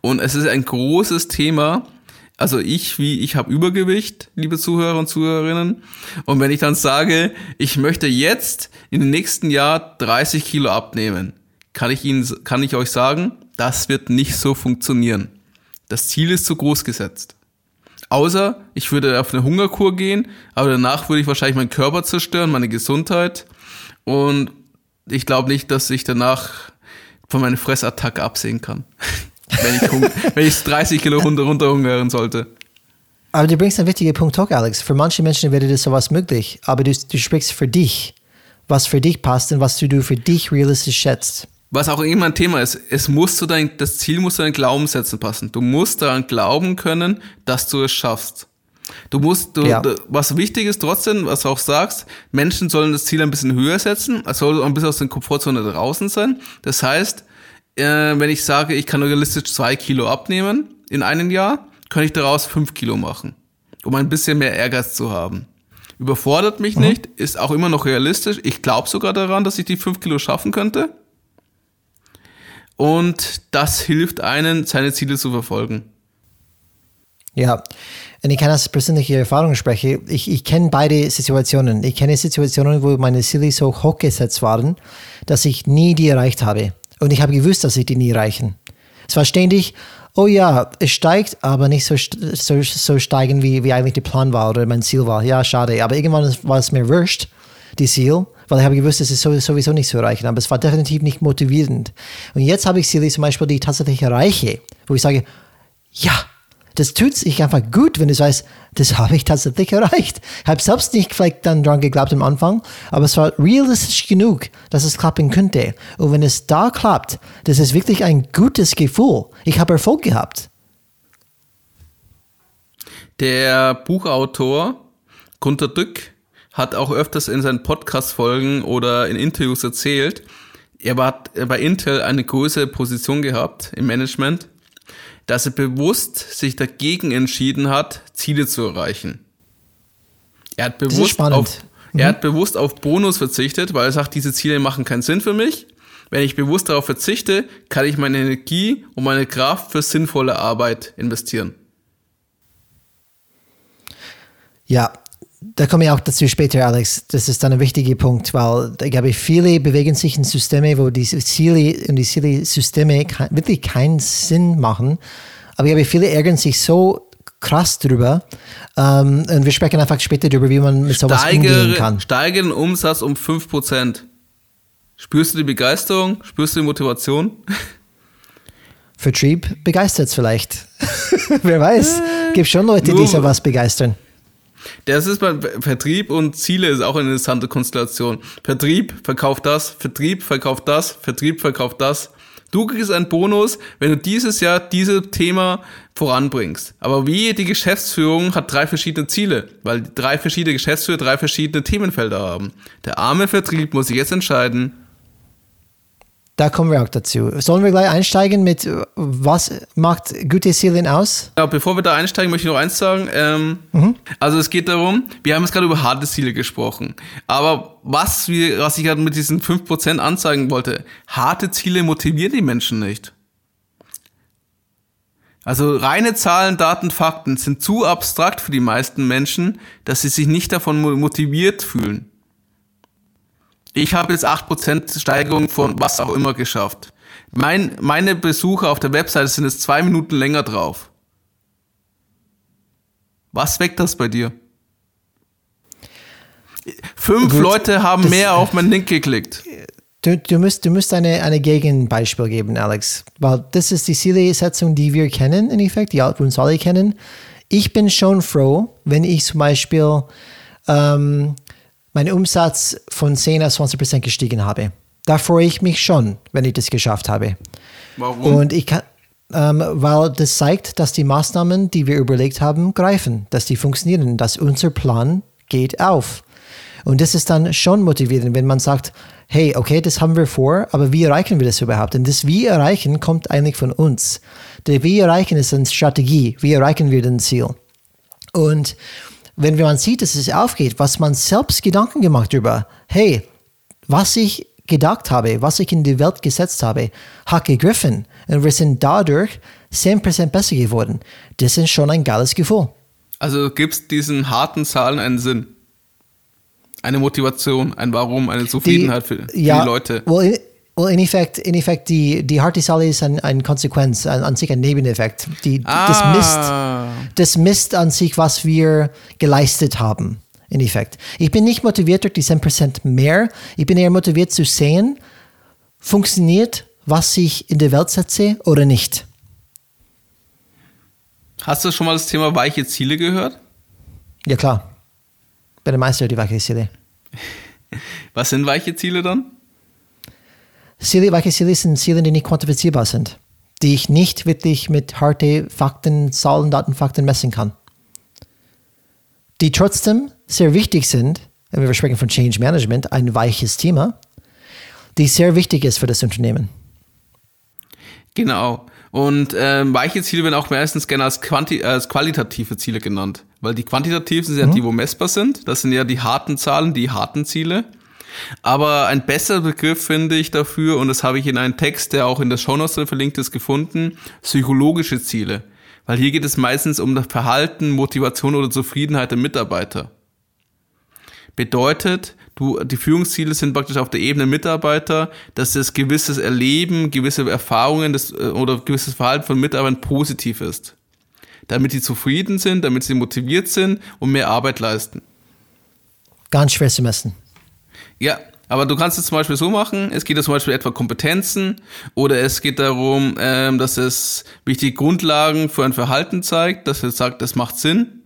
Und es ist ein großes Thema. Also ich, wie ich habe Übergewicht, liebe Zuhörer und Zuhörerinnen. Und wenn ich dann sage, ich möchte jetzt in den nächsten Jahr 30 Kilo abnehmen, kann ich Ihnen, kann ich euch sagen, das wird nicht so funktionieren. Das Ziel ist zu groß gesetzt. Außer ich würde auf eine Hungerkur gehen, aber danach würde ich wahrscheinlich meinen Körper zerstören, meine Gesundheit. Und ich glaube nicht, dass ich danach von meiner Fressattacke absehen kann. wenn ich, wenn ich 30 Kilo runter, runterhungern sollte. Aber du bringst einen wichtigen Punkt hoch, Alex. Für manche Menschen wäre das sowas möglich, aber du, du sprichst für dich, was für dich passt und was du für dich realistisch schätzt. Was auch immer ein Thema ist, es muss zu dein, das Ziel muss zu deinen Glaubenssätzen passen. Du musst daran glauben können, dass du es schaffst. Du musst, du, Ja. du, was wichtig ist trotzdem, was du auch sagst, Menschen sollen das Ziel ein bisschen höher setzen, es soll ein bisschen aus der Komfortzone draußen sein. Das heißt, äh, wenn ich sage, ich kann realistisch zwei Kilo abnehmen in einem Jahr, kann ich daraus fünf Kilo machen, um ein bisschen mehr Ehrgeiz zu haben. Überfordert mich nicht, ist auch immer noch realistisch. Ich glaube sogar daran, dass ich die fünf Kilo schaffen könnte. Und das hilft einen, seine Ziele zu verfolgen. Ja, und ich kann aus persönlicher Erfahrung sprechen. Ich, ich kenne beide Situationen. Ich kenne Situationen, wo meine Ziele so hoch gesetzt waren, dass ich nie die erreicht habe. Und ich habe gewusst, dass ich die nie erreichen. Es war ständig, oh ja, es steigt, aber nicht so, so, so steigen, wie, wie eigentlich der Plan war oder mein Ziel war. Ja, schade. Aber irgendwann war es mir wurscht, die Ziel, weil ich habe gewusst, es ist sow- sowieso nicht zu erreichen. Aber es war definitiv nicht motivierend. Und jetzt habe ich Ziele zum Beispiel, die ich tatsächlich erreiche, wo ich sage, ja, das tut sich einfach gut, wenn du weißt, das habe ich tatsächlich erreicht. Ich habe selbst nicht vielleicht dann dran geglaubt am Anfang, aber es war realistisch genug, dass es klappen könnte. Und wenn es da klappt, das ist wirklich ein gutes Gefühl. Ich habe Erfolg gehabt. Der Buchautor Gunter Dück hat auch öfters in seinen Podcast-Folgen oder in Interviews erzählt, er war bei Intel eine größere Position gehabt im Management, dass er bewusst sich dagegen entschieden hat, Ziele zu erreichen. Er hat bewusst auf, er hat bewusst auf Bonus verzichtet, weil er sagt, diese Ziele machen keinen Sinn für mich. Wenn ich bewusst darauf verzichte, kann ich meine Energie und meine Kraft für sinnvolle Arbeit investieren. Ja, da komme ich auch dazu später, Alex. Das ist dann ein wichtiger Punkt, weil ich glaube, viele bewegen sich in Systeme, wo die Ziele und die Ziele-Systeme wirklich keinen Sinn machen. Aber ich glaube, viele ärgern sich so krass drüber. Ähm, und wir sprechen einfach später darüber, wie man mit sowas umgehen steigere, kann. steigere den Umsatz um 5%. Spürst du die Begeisterung? Spürst du die Motivation? Vertrieb begeistert es vielleicht. Wer weiß. Gibt schon Leute, die sowas begeistern. Das ist beim Vertrieb und Ziele ist auch eine interessante Konstellation. Vertrieb verkauft das, Vertrieb verkauft das, Vertrieb verkauft das. Du kriegst einen Bonus, wenn du dieses Jahr dieses Thema voranbringst. Aber wie die Geschäftsführung hat drei verschiedene Ziele, weil drei verschiedene Geschäftsführer drei verschiedene Themenfelder haben. Der arme Vertrieb muss sich jetzt entscheiden, Da kommen wir auch dazu. Sollen wir gleich einsteigen mit, äh, was macht gute Ziele aus? Ja, bevor wir da einsteigen, möchte ich noch eins sagen. Ähm, Also es geht darum, wir haben jetzt gerade über harte Ziele gesprochen. Aber was, wir, was ich gerade mit diesen 5% anzeigen wollte, harte Ziele motivieren die Menschen nicht. Also reine Zahlen, Daten, Fakten sind zu abstrakt für die meisten Menschen, dass sie sich nicht davon mo- motiviert fühlen. Ich habe jetzt 8% Steigerung von was auch immer geschafft. Mein, meine Besucher auf der Webseite sind jetzt zwei Minuten länger drauf. Was weckt das bei dir? Fünf Gut, Leute haben mehr auf meinen Link geklickt. Du, du musst, du musst eine, eine Gegenbeispiel geben, Alex. Weil das ist die Zielsetzung, die wir kennen, im Endeffekt, die uns alle kennen. Ich bin schon froh, wenn ich zum Beispiel ähm, meinen Umsatz von 10 auf 20 Prozent gestiegen habe. Da freue ich mich schon, wenn ich das geschafft habe. Warum? Und ich kann, ähm, weil das zeigt, dass die Maßnahmen, die wir überlegt haben, greifen, dass die funktionieren, dass unser Plan geht auf. Und das ist dann schon motivierend, wenn man sagt, hey, okay, das haben wir vor, aber wie erreichen wir das überhaupt? Und das Wie erreichen kommt eigentlich von uns. Der Wie erreichen ist eine Strategie. Wie erreichen wir den Ziel? Und wenn man sieht, dass es aufgeht, was man selbst Gedanken gemacht über, hey, was ich gedacht habe, was ich in die Welt gesetzt habe, hat gegriffen und wir sind dadurch 10% besser geworden. Das ist schon ein geiles Gefühl. Also gibt es diesen harten Zahlen einen Sinn? Eine Motivation, ein Warum, eine Zufriedenheit die, für, ja, die Leute? Well, well, in Effekt, in Effekt die, die harte Zahl ist eine ein Konsequenz, an, an, sich ein Nebeneffekt. Die, ah. das, misst, das misst an sich, was wir geleistet haben in Effekt. Ich bin nicht motiviert durch die 10% mehr. Ich bin eher motiviert zu sehen, funktioniert, was ich in der Welt setze oder nicht. Hast du schon mal das Thema weiche Ziele gehört? Ja, klar. Bei der Meister die weiche Ziele. Was sind weiche Ziele dann? Ziele, weiche Ziele sind Ziele, die nicht quantifizierbar sind. Die ich nicht wirklich mit harten Fakten, Zahlen, Daten, Fakten messen kann. Die trotzdem sehr wichtig sind, wenn wir sprechen von Change Management, ein weiches Thema, die sehr wichtig ist für das Unternehmen. Genau. Und ähm, weiche Ziele werden auch meistens gerne als, quanti als qualitative Ziele genannt. Weil die quantitativen sind ja mhm. die, wo messbar sind. Das sind ja die harten Zahlen, die harten Ziele. Aber ein besserer Begriff finde ich dafür, und das habe ich in einem Text, der auch in der Shownotes verlinkt ist, gefunden, psychologische Ziele. Weil hier geht es meistens um das Verhalten, Motivation oder Zufriedenheit der Mitarbeiter. Bedeutet, du, die Führungsziele sind praktisch auf der Ebene Mitarbeiter, dass das gewisses Erleben, gewisse Erfahrungen des, äh, oder gewisses Verhalten von Mitarbeitern positiv ist. Damit sie zufrieden sind, damit sie motiviert sind und mehr Arbeit leisten. Ganz schwer zu messen. Ja, aber du kannst es zum Beispiel so machen, es geht ja zum Beispiel etwa Kompetenzen oder es geht darum, ähm, dass es wichtige Grundlagen für ein Verhalten zeigt, dass es sagt, das macht Sinn.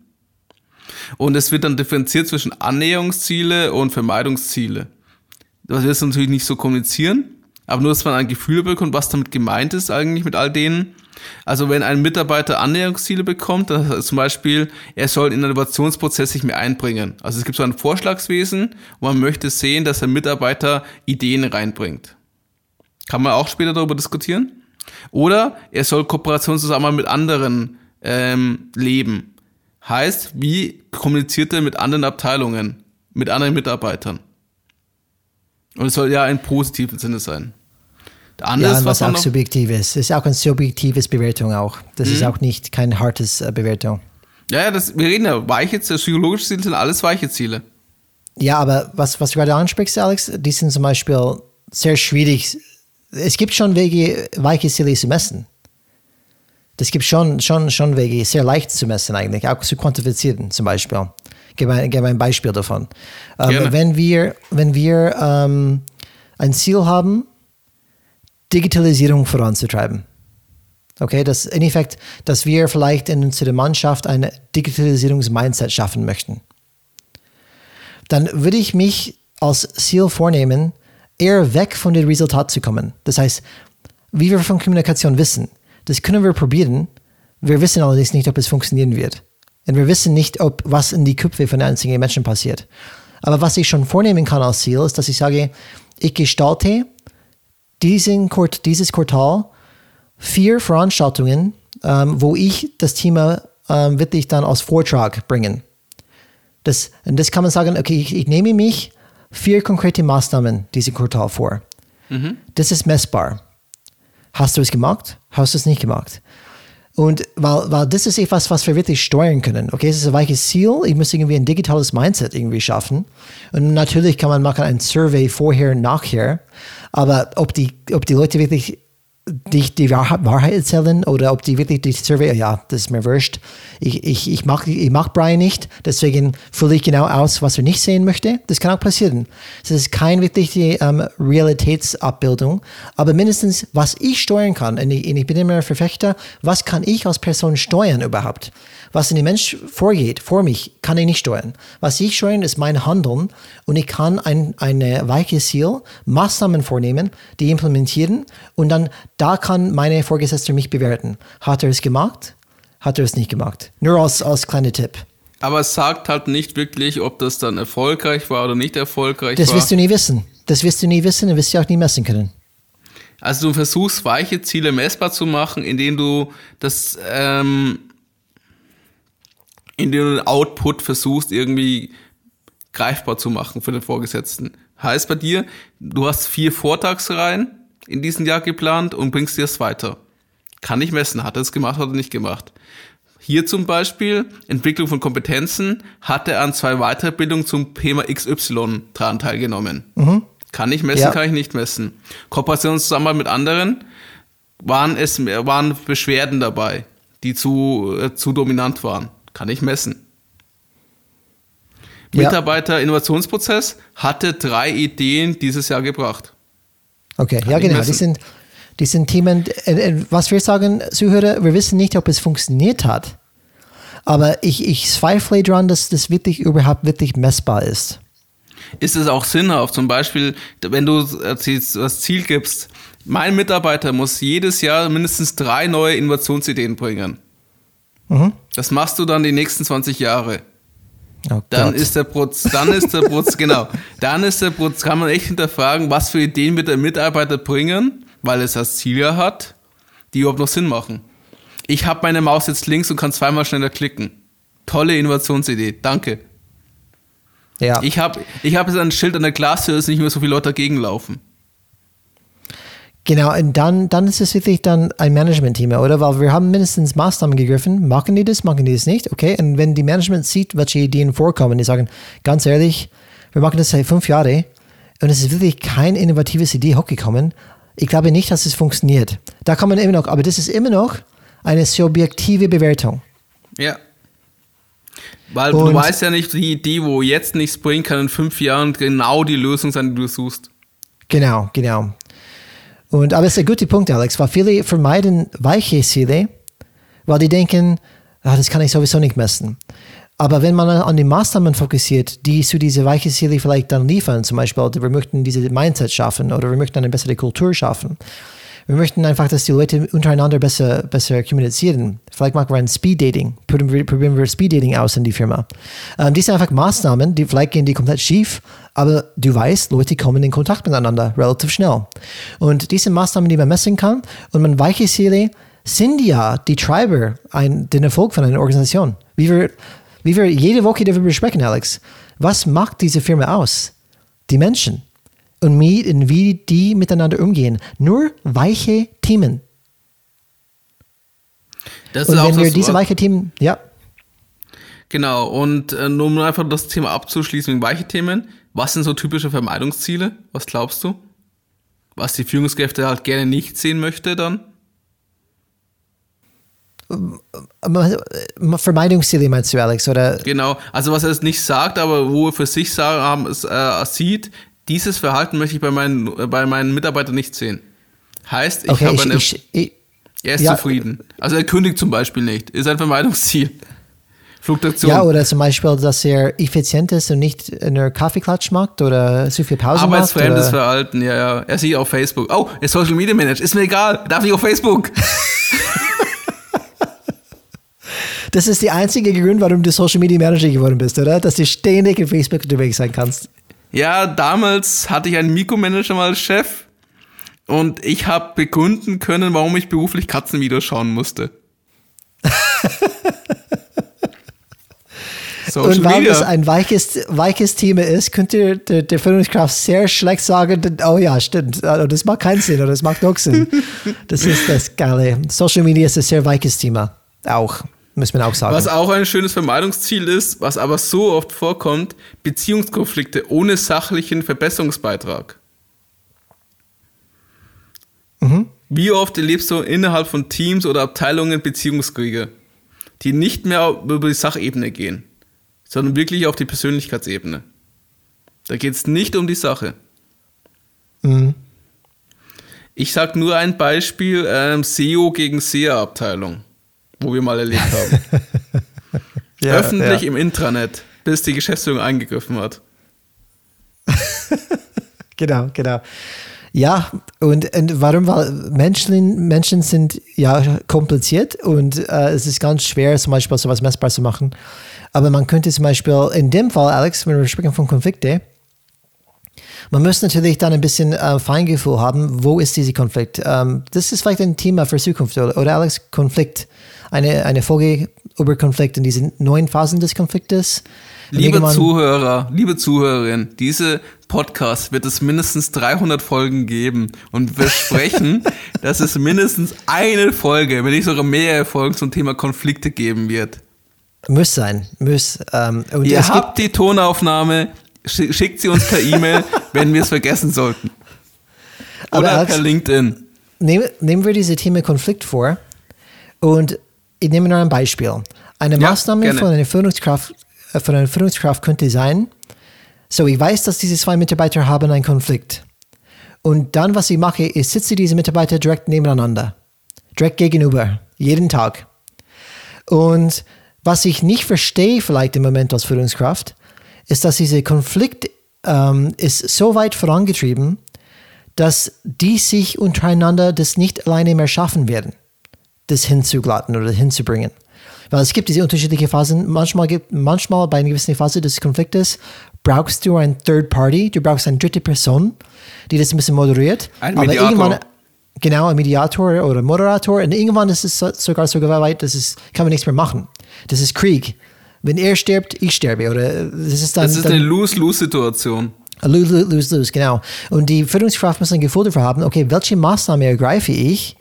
Und es wird dann differenziert zwischen Annäherungsziele und Vermeidungsziele. Das wirst du natürlich nicht so kommunizieren, aber nur, dass man ein Gefühl bekommt, was damit gemeint ist eigentlich mit all denen. Also wenn ein Mitarbeiter Annäherungsziele bekommt, dann zum Beispiel, er soll in den Innovationsprozess sich mehr einbringen. Also es gibt so ein Vorschlagswesen, wo man möchte sehen, dass der Mitarbeiter Ideen reinbringt. Kann man auch später darüber diskutieren. Oder er soll Kooperationszusammenarbeit mit anderen ähm, leben. Heißt, wie kommuniziert er mit anderen Abteilungen, mit anderen Mitarbeitern? Und es soll ja ein positiven Sinne sein. Anders, ja, was, was auch subjektiv ist. Das ist auch eine subjektives Bewertung auch. Das mhm. ist auch nicht kein hartes äh, Bewertung. Ja, ja, das, wir reden ja, weiche Ziele, psychologische Ziele sind alles weiche Ziele. Ja, aber was, was du gerade ansprichst, Alex, die sind zum Beispiel sehr schwierig. Es gibt schon Wege, weiche Ziele zu messen das gibt schon, schon, schon Wege, sehr leicht zu messen eigentlich, auch zu quantifizieren zum Beispiel. Ich gebe ein, gebe ein Beispiel davon. Ähm, wenn wir, wenn wir ähm, ein Ziel haben, Digitalisierung voranzutreiben, okay, das in Effekt, dass wir vielleicht in unserer Mannschaft ein Digitalisierungsmindset schaffen möchten, dann würde ich mich als Ziel vornehmen, eher weg von dem Resultat zu kommen. Das heißt, wie wir von Kommunikation wissen, das können wir probieren. Wir wissen allerdings nicht, ob es funktionieren wird. Und wir wissen nicht, ob was in die Köpfe von einzigen Menschen passiert. Aber was ich schon vornehmen kann als Ziel, ist, dass ich sage, ich gestalte diesen, dieses Quartal vier Veranstaltungen, ähm, wo ich das Thema ähm, wirklich dann als Vortrag bringen. Das, und das kann man sagen, okay, ich, ich nehme mich vier konkrete Maßnahmen diesen Quartal vor. Mhm. Das ist messbar. Hast du es gemacht? Hast du es nicht gemacht? Und weil, weil das ist etwas, was wir wirklich steuern können. Okay, es ist ein weiches Ziel. Ich muss irgendwie ein digitales Mindset irgendwie schaffen. Und natürlich kann man machen ein Survey vorher, nachher. Aber ob die, ob die Leute wirklich die, die Wahrheit erzählen oder ob die wirklich die Survey, ja, das ist mir wurscht. Ich, ich, ich, mag, ich mag Brian nicht, deswegen fülle ich genau aus, was er nicht sehen möchte. Das kann auch passieren. Das ist keine wirkliche ähm, Realitätsabbildung, aber mindestens, was ich steuern kann, und ich, und ich bin immer ein Verfechter, was kann ich als Person steuern überhaupt? Was in dem Mensch vorgeht, vor mich, kann ich nicht steuern. Was ich steuern, ist mein Handeln und ich kann ein eine weiche Ziel, Maßnahmen vornehmen, die implementieren und dann da kann meine Vorgesetzte mich bewerten. Hat er es gemacht? Hat er es nicht gemacht? Nur als, als kleiner Tipp. Aber es sagt halt nicht wirklich, ob das dann erfolgreich war oder nicht erfolgreich das war. Das wirst du nie wissen. Das wirst du nie wissen und wirst du auch nie messen können. Also du versuchst weiche Ziele messbar zu machen, indem du das ähm, in den Output versuchst, irgendwie greifbar zu machen für den Vorgesetzten. Heißt bei dir, du hast vier Vortagsreihen in diesem Jahr geplant und bringst dir es weiter. Kann ich messen, hat er es gemacht oder nicht gemacht. Hier zum Beispiel Entwicklung von Kompetenzen, hat er an zwei Weiterbildungen zum Thema XY dran teilgenommen. Mhm. Kann ich messen, ja. kann ich nicht messen. Kooperationszusammenarbeit mit anderen, waren es waren Beschwerden dabei, die zu, äh, zu dominant waren. Kann ich messen. Ja. Mitarbeiter-Innovationsprozess hatte drei Ideen dieses Jahr gebracht. Okay, Kann ja genau. Die sind, die sind Themen, äh, äh, was wir sagen, Zuhörer, wir wissen nicht, ob es funktioniert hat. Aber ich, ich zweifle daran, dass das wirklich überhaupt wirklich messbar ist. Ist es auch sinnhaft? Zum Beispiel, wenn du das Ziel gibst, mein Mitarbeiter muss jedes Jahr mindestens drei neue Innovationsideen bringen. Mhm. Das machst du dann die nächsten 20 Jahre. Oh dann ist der Prozess, dann ist der Prozess, genau, dann ist der Prozess, kann man echt hinterfragen, was für Ideen wird der Mitarbeiter bringen, weil es das Ziel ja hat, die überhaupt noch Sinn machen. Ich habe meine Maus jetzt links und kann zweimal schneller klicken. Tolle Innovationsidee, danke. Ja. Ich habe ich hab jetzt ein Schild an der Glastür, dass nicht mehr so viele Leute dagegen laufen. Genau, und dann, dann ist es wirklich dann ein Management-Thema, oder? Weil wir haben mindestens Maßnahmen gegriffen. Machen die das, machen die das nicht? Okay, und wenn die Management sieht, welche Ideen vorkommen, die sagen, ganz ehrlich, wir machen das seit fünf Jahren und es ist wirklich keine innovative Idee hochgekommen. Ich glaube nicht, dass es funktioniert. Da kann man immer noch, aber das ist immer noch eine subjektive Bewertung. Ja. Weil und du weißt ja nicht, die Idee, wo jetzt nichts bringt, kann in fünf Jahren genau die Lösung sein, die du suchst. Genau, genau. Und, aber es ist ein guter Punkt, Alex, weil viele vermeiden weiche Ziele, weil die denken, ah, das kann ich sowieso nicht messen. Aber wenn man an die Maßnahmen fokussiert, die zu diese weichen Ziele vielleicht dann liefern, zum Beispiel, wir möchten diese Mindset schaffen oder wir möchten eine bessere Kultur schaffen, wir möchten einfach, dass die Leute untereinander besser, besser kommunizieren. Vielleicht machen wir ein Speed-Dating. Probieren, wir Speed-Dating aus in die Firma. Ähm, die sind einfach Maßnahmen, die vielleicht gehen die komplett schief, aber du weißt, Leute kommen in Kontakt miteinander relativ schnell. Und diese Maßnahmen, die man messen kann und man weiche Ziele, sind ja die Treiber, ein, den Erfolg von einer Organisation. Wie wir, wie wir jede Woche darüber besprechen, Alex. Was macht diese Firma aus? Die Menschen und wie die miteinander umgehen. Nur weiche Themen. Das und wenn wir diese weiche Themen, ja. Genau, und äh, nur um einfach das Thema abzuschließen, weiche Themen, was sind so typische Vermeidungsziele? Was glaubst du? Was die Führungskräfte halt gerne nicht sehen möchte dann? Vermeidungsziele meinst du, Alex, oder? Genau, also was er es nicht sagt, aber wo er für sich sagen, äh, sieht, dieses Verhalten möchte ich bei meinen, bei meinen Mitarbeitern nicht sehen. Heißt, ich okay, habe eine. Ich, ich, er ist ja, zufrieden. Also er kündigt zum Beispiel nicht. Ist ein Vermeidungsziel. Fluktuation. Ja, oder zum Beispiel, dass er effizient ist und nicht einen Kaffeeklatsch macht oder zu viel Pause macht. Arbeitsfremdes Verhalten, ja, ja. Er sieht auf Facebook. Oh, er ist Social Media Manager. Ist mir egal. Darf ich auf Facebook? das ist die einzige Grund, warum du Social Media Manager geworden bist, oder? Dass du ständig in Facebook unterwegs sein kannst. Ja, damals hatte ich einen Mikromanager mal als Chef und ich habe begründen können, warum ich beruflich Katzenvideos schauen musste. Social und weil Media. das ein weiches, weiches Thema ist, könnte der, der Führungskraft sehr schlecht sagen, oh ja, stimmt, also das macht keinen Sinn oder das macht doch Sinn. das ist das Geile. Social Media ist ein sehr weiches Thema. Auch. Muss man auch sagen. Was auch ein schönes Vermeidungsziel ist, was aber so oft vorkommt, Beziehungskonflikte ohne sachlichen Verbesserungsbeitrag. Mhm. Wie oft erlebst du innerhalb von Teams oder Abteilungen Beziehungskriege, die nicht mehr über die Sachebene gehen, sondern wirklich auf die Persönlichkeitsebene? Da geht es nicht um die Sache. Mhm. Ich sag nur ein Beispiel: ähm, SEO gegen SEA-Abteilung, wo wir mal erlebt haben. ja, Öffentlich ja. im Intranet, bis die Geschäftsführung eingegriffen hat. genau, genau. Ja, und, und warum? Weil Menschen, Menschen sind ja kompliziert und äh, es ist ganz schwer, zum Beispiel sowas messbar zu machen. Aber man könnte zum Beispiel in dem Fall, Alex, wenn wir sprechen von Konflikte, man muss natürlich dann ein bisschen äh, Feingefühl haben, wo ist dieser Konflikt. Ähm, das ist vielleicht ein Thema für Zukunft, oder, oder Alex? Konflikt, eine, eine Folge über Konflikt in diesen neuen Phasen des Konfliktes. Liebe Zuhörer, liebe Zuhörerin, diese Podcast wird es mindestens 300 Folgen geben und wir versprechen, dass es mindestens eine Folge, wenn nicht sogar mehrere Folgen zum Thema Konflikte geben wird. Muss sein, muss. Ähm, Ihr habt die Tonaufnahme, schickt sie uns per E-Mail, wenn wir es vergessen sollten. Oder Alex, per LinkedIn. Nehmen, nehmen wir diese Thema Konflikt vor und ich nehme noch ein Beispiel. Eine ja, Maßnahme gerne. von einer Führungskraft äh, von einer Führungskraft könnte sein, so ich weiß, dass diese zwei Mitarbeiter haben einen Konflikt. Und dann, was ich mache, ist, sitze diese Mitarbeiter direkt nebeneinander. Direkt gegenüber. Jeden Tag. Und was ich nicht verstehe vielleicht im Moment als Führungskraft, ist, dass dieser Konflikt ähm, ist so weit vorangetrieben, dass die sich untereinander das nicht alleine mehr schaffen werden, das hinzuglatten oder hinzubringen. Weil es gibt diese unterschiedlichen Phasen. Manchmal, gibt, manchmal bei einer gewissen Phase des Konfliktes brauchst du ein Third Party, du brauchst eine dritte Person, die das ein bisschen moderiert. Ein Mediator. Genau, ein Mediator oder Moderator. Und irgendwann ist es sogar so weit, dass es kann man nichts mehr machen. Das ist Krieg. Wenn er stirbt, ich sterbe. Oder das ist dann. Das ist dann, eine Lose-Lose-Situation. Lose, lose, lose, genau. Und die Führungskraft muss ein Gefühl dafür haben, okay, welche Maßnahme ergreife ich,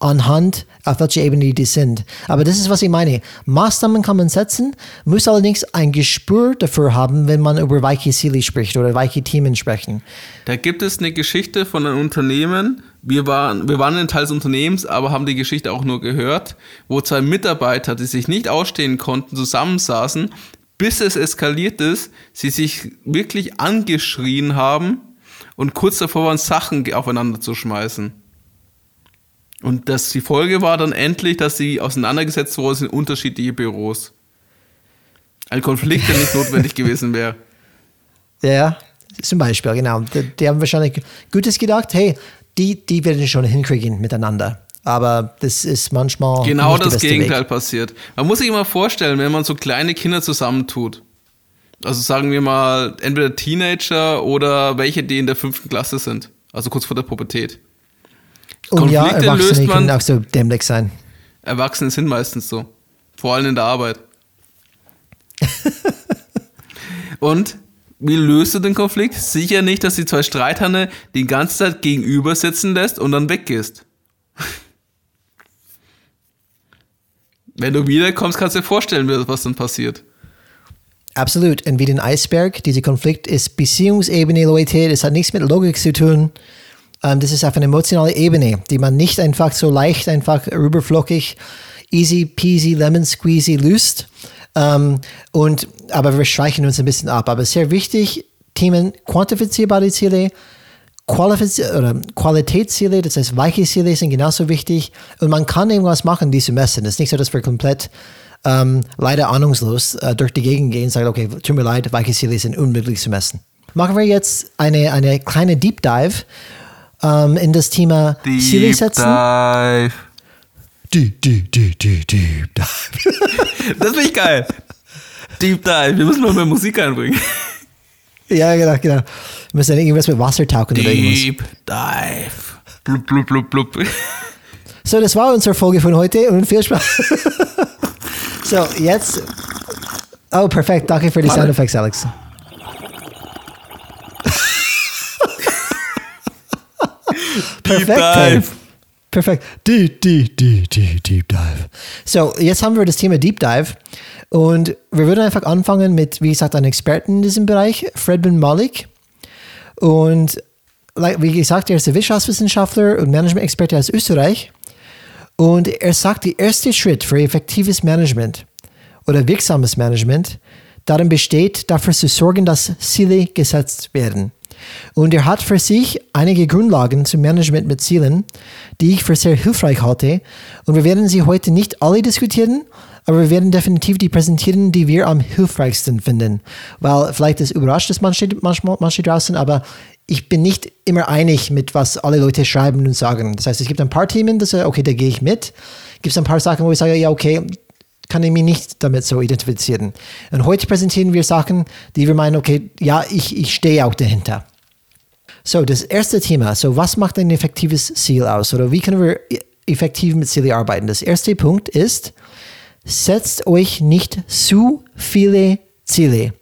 anhand, auf welcher Ebene die sind. Aber das ist, was ich meine. Maßnahmen kann man setzen, muss allerdings ein Gespür dafür haben, wenn man über weiche Ziele spricht oder weiche Themen sprechen. Da gibt es eine Geschichte von einem Unternehmen. Wir waren, wir waren ein Teil des Unternehmens, aber haben die Geschichte auch nur gehört, wo zwei Mitarbeiter, die sich nicht ausstehen konnten, zusammensaßen, bis es eskaliert ist, sie sich wirklich angeschrien haben und kurz davor waren, Sachen aufeinander zu schmeißen. Und das, die Folge war dann endlich, dass sie auseinandergesetzt wurden in unterschiedliche Büros. Ein Konflikt, der nicht notwendig gewesen wäre. Ja, zum Beispiel, genau. Die, die, haben wahrscheinlich Gutes gedacht, hey, die, die werden schon hinkriegen miteinander. Aber das ist manchmal. Genau das Gegenteil Weg. passiert. Man muss sich immer vorstellen, wenn man so kleine Kinder zusammentut. Also sagen wir mal, entweder Teenager oder welche, die in der fünften Klasse sind. Also kurz vor der Pubertät. Und Konflikte ja, Erwachsene löst man, können auch so dämlich sein. Erwachsene sind meistens so. Vor allem in der Arbeit. Und wie löst du den Konflikt? Sicher nicht, dass die zwei Streitherne die ganze Zeit gegenüber sitzen lässt und dann weggehst. Wenn du wiederkommst, kannst du dir vorstellen, was dann passiert. Absolut. Und wie den Eisberg, dieser Konflikt ist Beziehungsebene, Loyalität, es hat nichts mit Logik zu tun. Ähm, das ist auf einer emotionalen Ebene, die man nicht einfach so leicht, einfach rüberflockig, easy peasy, lemon squeezy löst. Ähm, und, aber wir streichen uns ein bisschen ab. Aber sehr wichtig, Themen quantifizierbare Ziele, Qualifiz oder Qualitätsziele, das heißt weiche Ziele sind genauso wichtig. Und man kann irgendwas machen, die zu messen. Es ist nicht so, dass wir komplett ähm, leider ahnungslos äh, durch die Gegend gehen und sagen, okay, tut mir leid, weiche Ziele sind unmöglich zu messen. Machen wir jetzt eine, eine kleine Deep Dive ähm, in das Thema Deep Ziele setzen. Dive. Deep, deep, deep, deep, deep Dive. das finde ich geil. Deep Dive. Wir müssen noch mehr Musik einbringen. Ja, genau, genau. Wir müssen dann irgendwas mit Wasser tauchen Deep oder irgendwas. Dive. Blub, blub, blub, blub. So, das war unsere Folge von heute und viel Spaß. so, jetzt. Oh, perfekt. Danke für die Sound Effects, Alex. Deep Dive. Perfekt. Deep, deep, deep, deep, deep Dive. So, jetzt haben wir das Thema Deep Dive. Und wir würden einfach anfangen mit, wie gesagt, einem Experten in diesem Bereich, Fredman Malik. Und wie gesagt, er ist Wirtschaftswissenschaftler und Management-Experte aus Österreich. Und er sagt, der erste Schritt für effektives Management oder wirksames Management darin besteht, dafür zu sorgen, dass Ziele gesetzt werden. Und er hat für sich einige Grundlagen zum Management mit Zielen, die ich für sehr hilfreich halte. Und wir werden sie heute nicht alle diskutieren, aber wir werden definitiv die präsentieren, die wir am hilfreichsten finden. Weil vielleicht ist überrascht es manche, manchmal, manche draußen, aber ich bin nicht immer einig mit, was alle Leute schreiben und sagen. Das heißt, es gibt ein paar Themen, das okay, da gehe ich mit. Gibt es ein paar Sachen, wo ich sage, ja, okay, kann ich mich nicht damit so identifizieren. Und heute präsentieren wir Sachen, die wir meinen, okay, ja, ich, ich stehe auch dahinter. So, das erste Thema, so was macht ein effektives Ziel aus? Oder wie können wir effektiv mit Zielen arbeiten? Das erste Punkt ist, setzt euch nicht zu viele Ziele.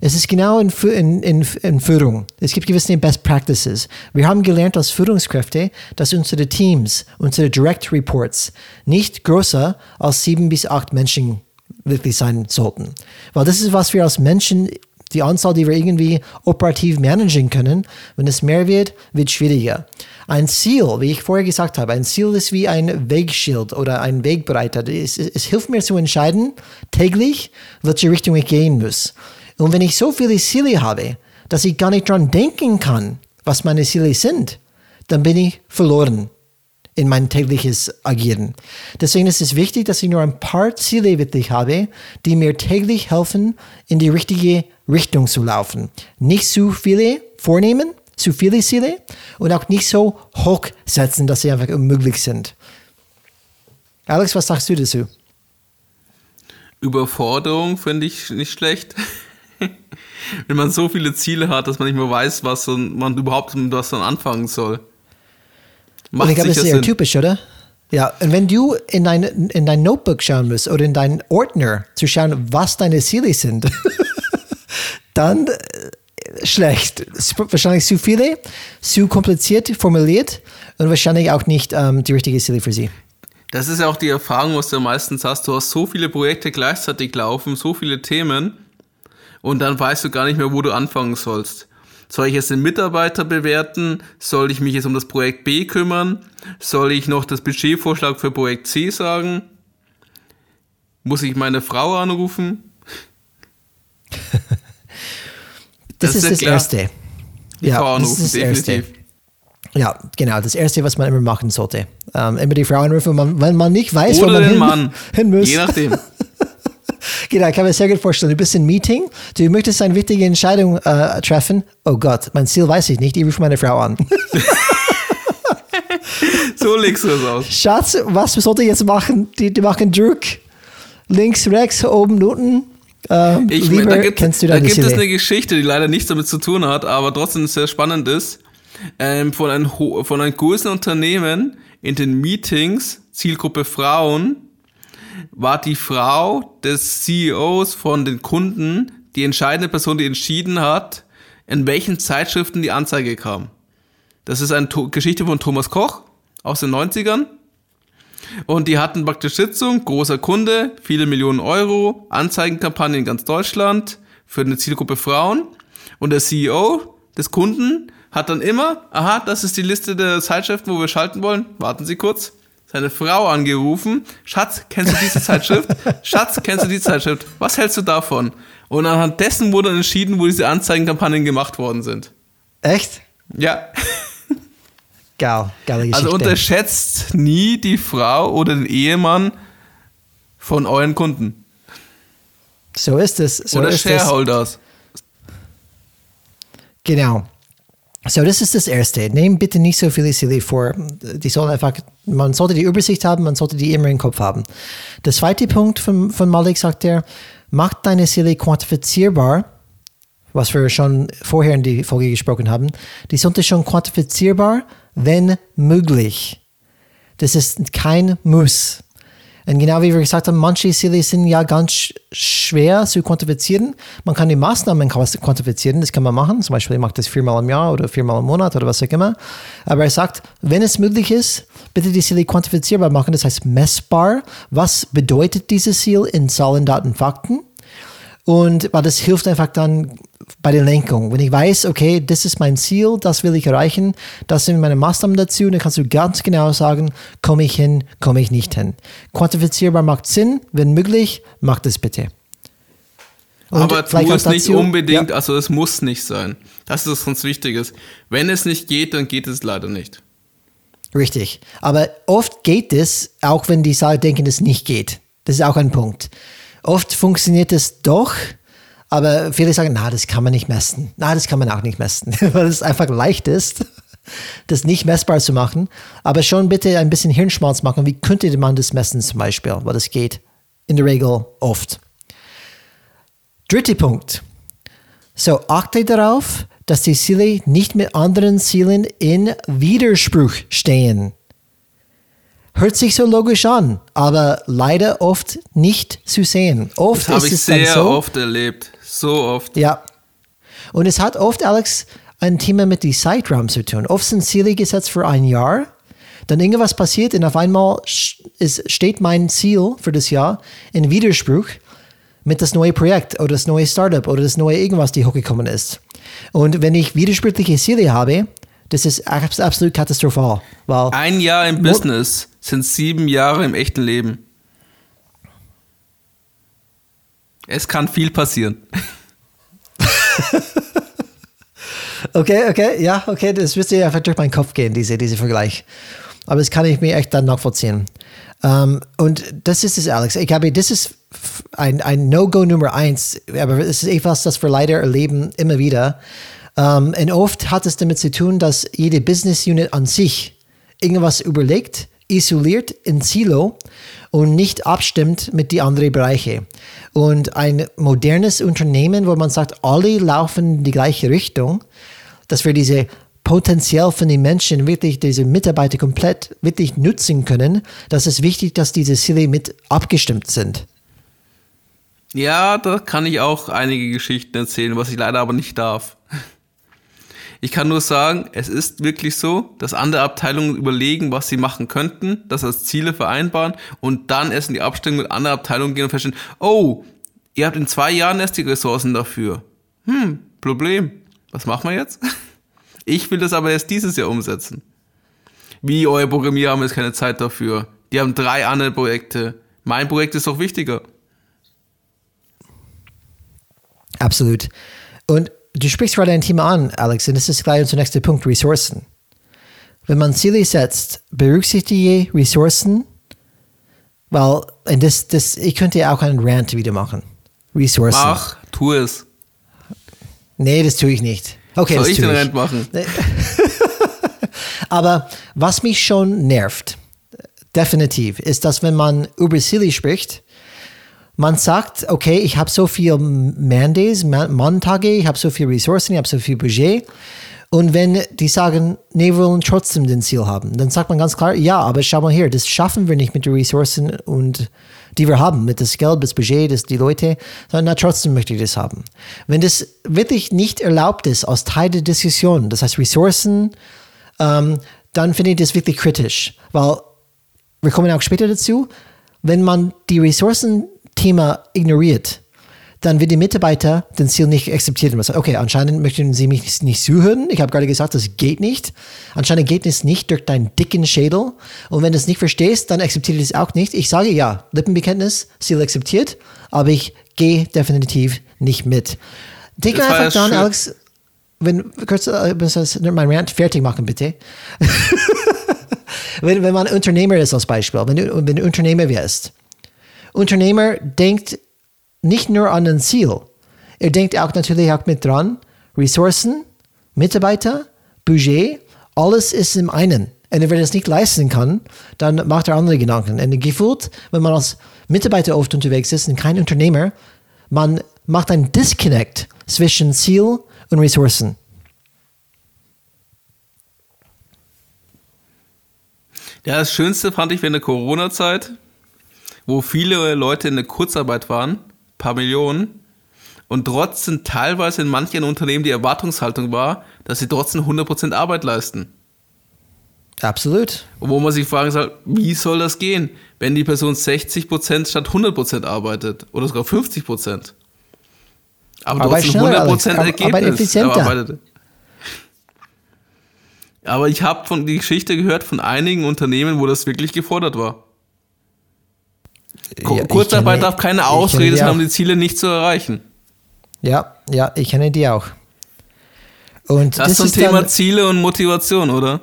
Es ist genau in, in, in, in, Führung. Es gibt gewisse Best Practices. Wir haben gelernt als Führungskräfte, dass unsere Teams, unsere Direct Reports nicht größer als sieben bis acht Menschen wirklich sein sollten. Weil das ist, was wir als Menschen, die Anzahl, die wir irgendwie operativ managen können. Wenn es mehr wird, wird es schwieriger. Ein Ziel, wie ich vorher gesagt habe, ein Ziel ist wie ein Wegschild oder ein Wegbereiter. Es, es hilft mir zu entscheiden, täglich, welche Richtung ich gehen muss. Und wenn ich so viele Ziele habe, dass ich gar nicht dran denken kann, was meine Ziele sind, dann bin ich verloren in mein tägliches Agieren. Deswegen ist es wichtig, dass ich nur ein paar Ziele wirklich habe, die mir täglich helfen, in die richtige Richtung zu laufen. Nicht zu viele vornehmen, zu viele Ziele und auch nicht so hoch setzen, dass sie einfach unmöglich sind. Alex, was sagst du dazu? Überforderung finde ich nicht schlecht. Wenn man so viele Ziele hat, dass man nicht mehr weiß, was man überhaupt mit was dann anfangen soll. Macht und ich glaube, das ist sehr typisch, oder? Ja, und wenn du in dein, in dein Notebook schauen musst oder in deinen Ordner zu schauen, was deine Ziele sind, dann äh, schlecht. Wahrscheinlich zu viele, zu kompliziert formuliert und wahrscheinlich auch nicht ähm, die richtige Ziele für sie. Das ist ja auch die Erfahrung, was du meistens hast. Du hast so viele Projekte gleichzeitig laufen, so viele Themen und dann weißt du gar nicht mehr, wo du anfangen sollst. Soll ich jetzt den Mitarbeiter bewerten? Soll ich mich jetzt um das Projekt B kümmern? Soll ich noch das Budgetvorschlag für Projekt C sagen? Muss ich meine Frau anrufen? das, das, ist das klar. Erste. Die ja, Frau anrufen, das ist das definitiv. Erste. Ja, genau. Das Erste, was man immer machen sollte. Ähm, immer die Frau anrufen, wenn man nicht weiß, Oder wo man den hin, Mann. hin muss. Je nachdem. Genau, ich kann mir sehr gut vorstellen. Du bist in Meeting, du möchtest eine wichtige Entscheidung äh, treffen. Oh Gott, mein Ziel weiß ich nicht, ich rufe meine Frau an. so legst du es aus. Schatz, was sollte ich jetzt machen? Die, die machen Druck. Links, rechts, oben, unten. Ähm, ich, lieber, da gibt, kennst du da gibt es eine Geschichte, die leider nichts damit zu tun hat, aber trotzdem sehr spannend ist. Ähm, von, einem, von einem großen Unternehmen in den Meetings, Zielgruppe Frauen, war die Frau des CEOs von den Kunden die entscheidende Person, die entschieden hat, in welchen Zeitschriften die Anzeige kam. Das ist eine to Geschichte von Thomas Koch aus den 90ern. Und die hatten praktisch Sitzung, großer Kunde, viele Millionen Euro, Anzeigenkampagne in ganz Deutschland für eine Zielgruppe Frauen. Und der CEO des Kunden hat dann immer, aha, das ist die Liste der Zeitschriften, wo wir schalten wollen. Warten Sie kurz seine Frau angerufen. Schatz, kennst du diese Zeitschrift? Schatz, kennst du diese Zeitschrift? Was hältst du davon? Und anhand dessen wurde entschieden, wo diese Anzeigenkampagnen gemacht worden sind. Echt? Ja. Geil, geile Geschichte. Also unterschätzt nie die Frau oder den Ehemann von euren Kunden. So ist es. So oder ist Shareholders. Es. Genau. So, das ist das Erste. Nehmt bitte nicht so viele Ziele vor. Die sollen einfach, man sollte die Übersicht haben, man sollte die immer im Kopf haben. Der zweite Punkt von, von Malik sagt er, macht deine Ziele quantifizierbar, was wir schon vorher in die Folge gesprochen haben. Die sollte schon quantifizierbar, wenn möglich. Das ist kein Muss. Und genau wie wir gesagt haben, manche Ziele sind ja ganz schwer zu quantifizieren. Man kann die Maßnahmen quantifizieren, das kann man machen. Zum Beispiel, ich mache das viermal im Jahr oder viermal im Monat oder was auch immer. Aber er sagt, wenn es möglich ist, bitte die Ziele quantifizierbar machen, das heißt messbar. Was bedeutet dieses Ziel in Zahlen, Daten, Fakten? Und weil das hilft einfach dann bei der Lenkung. Wenn ich weiß, okay, das ist mein Ziel, das will ich erreichen, das sind meine Maßnahmen dazu, dann kannst du ganz genau sagen, komme ich hin, komme ich nicht hin. Quantifizierbar macht Sinn, wenn möglich, macht es bitte. Und Aber tu es nicht unbedingt, ja. also es muss nicht sein. Das ist was ganz Wichtiges. Wenn es nicht geht, dann geht es leider nicht. Richtig. Aber oft geht es, auch wenn die denken, es nicht geht. Das ist auch ein Punkt. Oft funktioniert es doch, aber viele sagen, na, das kann man nicht messen. Na, das kann man auch nicht messen, weil es einfach leicht ist, das nicht messbar zu machen. Aber schon bitte ein bisschen Hirnschmalz machen. Wie könnte man das messen zum Beispiel? Weil das geht in der Regel oft. Dritter Punkt. So, achte darauf, dass die Ziele nicht mit anderen Zielen in Widerspruch stehen. Hört sich so logisch an, aber leider oft nicht zu sehen. Oft das habe ich sehr so, oft erlebt. So oft. Ja. Und es hat oft, Alex, ein Thema mit dem Zeitraum zu tun. Oft sind Ziele gesetzt für ein Jahr, dann irgendwas passiert und auf einmal ist, steht mein Ziel für das Jahr in Widerspruch mit das neue Projekt oder das neue Startup oder das neue irgendwas, die hochgekommen ist. Und wenn ich widersprüchliche Ziele habe, das ist absolut katastrophal. Weil Ein Jahr im Business sind sieben Jahre im echten Leben. Es kann viel passieren. okay, okay, ja, okay, das müsste ja durch meinen Kopf gehen, diese, diese Vergleich. Aber das kann ich mir echt dann nachvollziehen. Um, ähm, und das ist es, Alex. Ich glaube, das ist ein, ein No-Go Nummer eins, aber es ist etwas, das wir leider erleben immer wieder. Um, ähm, und oft hat es damit zu tun, dass jede Business Unit an sich irgendwas überlegt, isoliert in Silo und nicht abstimmt mit die anderen Bereiche. Und ein modernes Unternehmen, wo man sagt, alle laufen in die gleiche Richtung, dass wir diese potenziell von den Menschen wirklich diese Mitarbeiter komplett wirklich nutzen können, das ist wichtig, dass diese Ziele mit abgestimmt sind. Ja, da kann ich auch einige Geschichten erzählen, was ich leider aber nicht darf. Ich kann nur sagen, es ist wirklich so, dass andere Abteilungen überlegen, was sie machen könnten, das als Ziele vereinbaren und dann erst in die Abstimmung mit anderen Abteilungen gehen und feststellen, oh, ihr habt in zwei Jahren erst die Ressourcen dafür. Hm, Problem. Was machen wir jetzt? Ich will das aber erst dieses Jahr umsetzen. Wie eure Programmierer haben jetzt keine Zeit dafür. Die haben drei andere Projekte. Mein Projekt ist doch wichtiger. Absolut. Und du sprichst gerade ein Thema an, Alex, und das ist gleich unser nächster Punkt, Ressourcen. Wenn man Ziele setzt, berücksichtige Ressourcen, weil, das, das, ich könnte ja auch einen Rant wieder machen. Ressourcen. Ach, tu es. Nee, das tue ich nicht. Okay, Soll ich den Rent machen? Aber was mich schon nervt, definitiv, ist, dass wenn man über Silly spricht, man sagt, okay, ich habe so viel Mandays, Montage, ich habe so viel Ressourcen, ich habe so viel Budget. Und wenn die sagen, nee, wir wollen trotzdem den Ziel haben, dann sagt man ganz klar, ja, aber schau mal hier, das schaffen wir nicht mit den Ressourcen und die wir haben, mit das Geld, das Budget, das die Leute, sondern na, trotzdem möchte ich das haben. Wenn das wirklich nicht erlaubt ist als Teil der Diskussion, das heißt Ressourcen, ähm, dann finde ich das wirklich kritisch, weil wir kommen auch später dazu, wenn man die Ressourcen-Thema ignoriert, dann wird die Mitarbeiter den Ziel nicht akzeptieren. Man sagt, okay, anscheinend möchten sie mich nicht zuhören. Ich habe gerade gesagt, das geht nicht. Anscheinend geht es nicht durch deinen dicken Schädel. Und wenn du es nicht verstehst, dann akzeptiere ich es auch nicht. Ich sage ja, Lippenbekenntnis, Ziel akzeptiert, aber ich gehe definitiv nicht mit. Denk einfach dran, Alex, wenn, kurz, äh, mein Rant fertig machen, bitte. wenn, wenn man Unternehmer ist als Beispiel, wenn du, wenn du Unternehmer wirst. Unternehmer denkt nicht nur an ein Ziel. Er denkt auch natürlich auch mit dran, Ressourcen, Mitarbeiter, Budget, alles ist im einen. Und wenn er das nicht leisten kann, dann macht er andere Gedanken. Und gefühlt, wenn man als Mitarbeiter oft unterwegs ist und kein Unternehmer, man macht ein Disconnect zwischen Ziel und Ressourcen. Ja, das Schönste fand ich während der Corona-Zeit, wo viele Leute in der Kurzarbeit waren paar Millionen. Und trotzdem teilweise in manchen Unternehmen die Erwartungshaltung war, dass sie trotzdem 100% Arbeit leisten. Absolut. Und wo man sich fragen soll, wie soll das gehen, wenn die Person 60% statt 100% arbeitet oder sogar 50%? Aber du hast ein 100% Ergebnis. Aber effizienter. Aber ich habe von die Geschichte gehört von einigen Unternehmen, wo das wirklich gefordert war. Ja, Kurzarbeit darf keine Ausrede sein, um die Ziele nicht zu erreichen. Ja, ja, ich kenne die auch. Und das, das ist ein Thema dann, Ziele und Motivation, oder?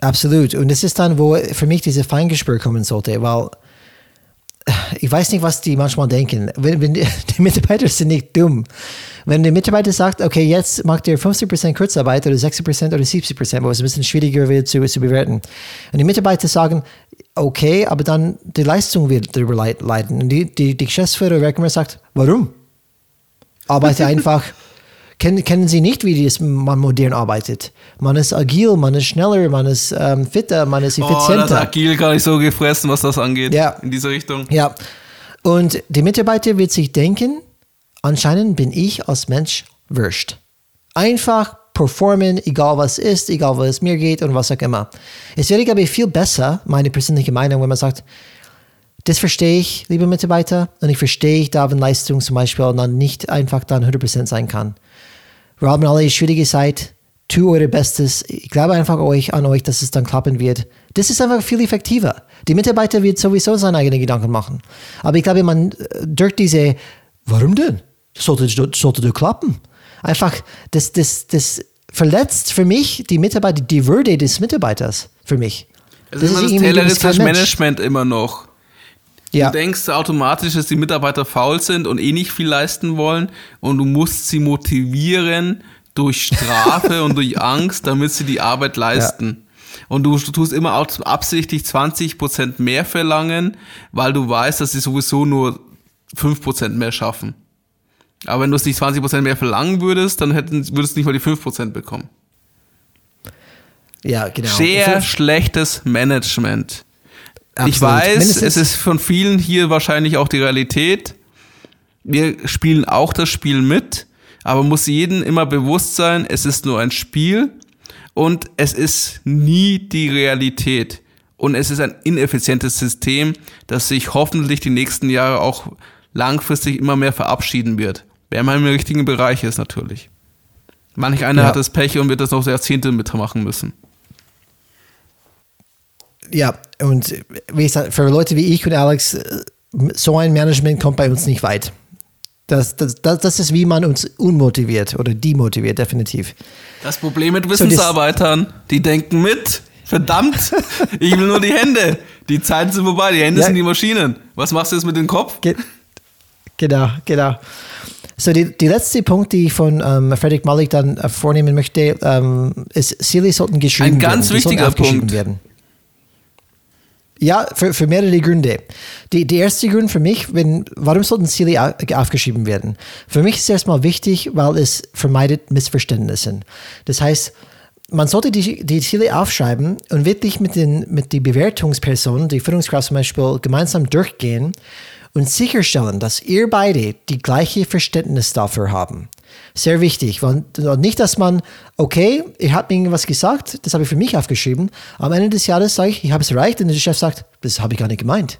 Absolut. Und das ist dann, wo für mich diese Feingespür kommen sollte, weil ich weiß nicht, was die manchmal denken. Wenn, wenn die, die, Mitarbeiter sind nicht dumm. Wenn der Mitarbeiter sagt, okay, jetzt macht ihr 50% Kurzarbeit oder 60% oder 70%, wo es ein bisschen schwieriger wird zu, zu bewerten. Und die Mitarbeiter sagen, okay, aber dann die Leistung wird darüber leiden. Und die, die, die Geschäftsführer Reckemer sagt, warum? Arbeite einfach kennen, kennen sie nicht, wie das, man modern arbeitet. Man ist agil, man ist schneller, man ist ähm, fitter, man ist effizienter. Oh, das agil gar nicht so gefressen, was das angeht. Ja. In diese Richtung. Ja. Und die Mitarbeiter wird sich denken, anscheinend bin ich als Mensch wurscht. Einfach performen, egal was ist, egal was es mir geht und was auch immer. Es wäre, glaube ich, viel besser, meine persönliche Meinung, wenn man sagt, das verstehe ich, liebe Mitarbeiter, und ich verstehe da, wenn Leistung zum Beispiel dann nicht einfach dann 100% sein kann. Wir haben alle schwierige Zeit. Tu eure Bestes. Ich glaube einfach euch, an euch, dass es dann klappen wird. Das ist einfach viel effektiver. Die Mitarbeiter wird sowieso seine eigenen Gedanken machen. Aber ich glaube, man äh, durch diese, warum denn? Sollte, sollte das klappen? Einfach, das, das, das verletzt für mich die Mitarbeiter, die Würde des Mitarbeiters, für mich. Es das ist immer das tayloristische Management immer noch. Ja. Du denkst automatisch, dass die Mitarbeiter faul sind und eh nicht viel leisten wollen und du musst sie motivieren durch Strafe und durch Angst, damit sie die Arbeit leisten. Ja. Und du tust immer auch absichtlich 20% mehr verlangen, weil du weißt, dass sie sowieso nur 5% mehr schaffen. Aber wenn du es nicht 20% mehr verlangen würdest, dann hätten, würdest du nicht mal die 5% bekommen. Ja, genau. Sehr schlechtes Management. Absolut. Ich weiß, Mindestens es ist von vielen hier wahrscheinlich auch die Realität. Wir spielen auch das Spiel mit, aber muss jedem immer bewusst sein, es ist nur ein Spiel und es ist nie die Realität. Und es ist ein ineffizientes System, das sich hoffentlich die nächsten Jahre auch langfristig immer mehr verabschieden wird. Wer mal im richtigen Bereich ist natürlich. Manch einer ja. hat das Pech und wird das noch Jahrzehnte mitmachen müssen ja, und wie gesagt, für Leute wie ich und Alex, so ein Management kommt bei uns nicht weit. Das, das, das, das ist, wie man uns unmotiviert oder demotiviert, definitiv. Das Problem mit Wissensarbeitern, so, die denken mit. Verdammt, ich will nur die Hände. Die Zeiten sind vorbei, die Hände ja. sind die Maschinen. Was machst du jetzt mit dem Kopf? Ge genau, genau. So, die, die letzte Punkt, die ich von ähm, Frederick Malik dann äh, vornehmen möchte, ähm, ist, Ziele sollten geschrieben Ein ganz werden. wichtiger Punkt. Werden. Ja, für, für mehrere Gründe. Die, die erste Grund für mich, wenn, warum sollten Ziele aufgeschrieben werden? Für mich ist es erstmal wichtig, weil es vermeidet Missverständnisse. Das heißt, man sollte die, die Ziele aufschreiben und wirklich mit den mit die Bewertungspersonen, die Führungskraft zum Beispiel, gemeinsam durchgehen und sicherstellen, dass ihr beide die gleiche Verständnis dafür haben. Sehr wichtig. Und nicht, dass man, okay, ich habe mir irgendwas gesagt, das habe ich für mich aufgeschrieben. Am Ende des Jahres sage ich, ich habe es erreicht und der Chef sagt, das habe ich gar nicht gemeint.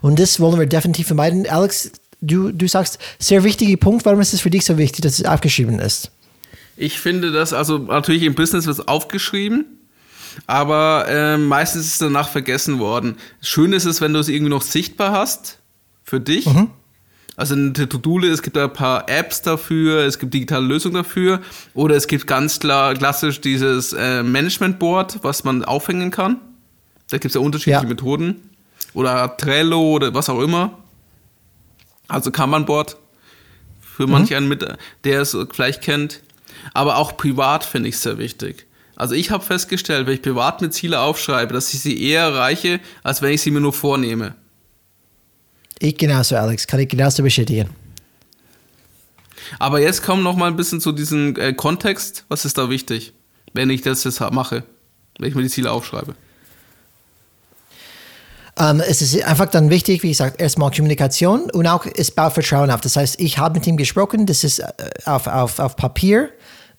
Und das wollen wir definitiv vermeiden. Alex, du, du sagst, sehr wichtiger Punkt, warum ist es für dich so wichtig, dass es aufgeschrieben ist? Ich finde das, also natürlich im Business wird es aufgeschrieben, aber äh, meistens ist es danach vergessen worden. Schön ist es, wenn du es irgendwie noch sichtbar hast für dich. Mhm. Also eine To-Do, es gibt ein paar Apps dafür, es gibt digitale Lösungen dafür oder es gibt ganz klar klassisch dieses äh, Management Board, was man aufhängen kann. Da gibt es ja unterschiedliche ja. Methoden. Oder Trello oder was auch immer. Also Kanban-Board für mhm. manch einen mit, der es vielleicht kennt. Aber auch privat finde ich es sehr wichtig. Also ich habe festgestellt, wenn ich privat mit Ziele aufschreibe, dass ich sie eher erreiche, als wenn ich sie mir nur vornehme. Ich genauso, Alex. Kann ich genauso bestätigen. Aber jetzt kommen noch mal ein bisschen zu diesem äh, Kontext. Was ist da wichtig, wenn ich das jetzt mache, wenn ich mir die Ziele aufschreibe? Ähm, es ist einfach dann wichtig, wie gesagt, erstmal Kommunikation und auch es baut Vertrauen auf. Das heißt, ich habe mit ihm gesprochen, das ist äh, auf, auf, auf Papier.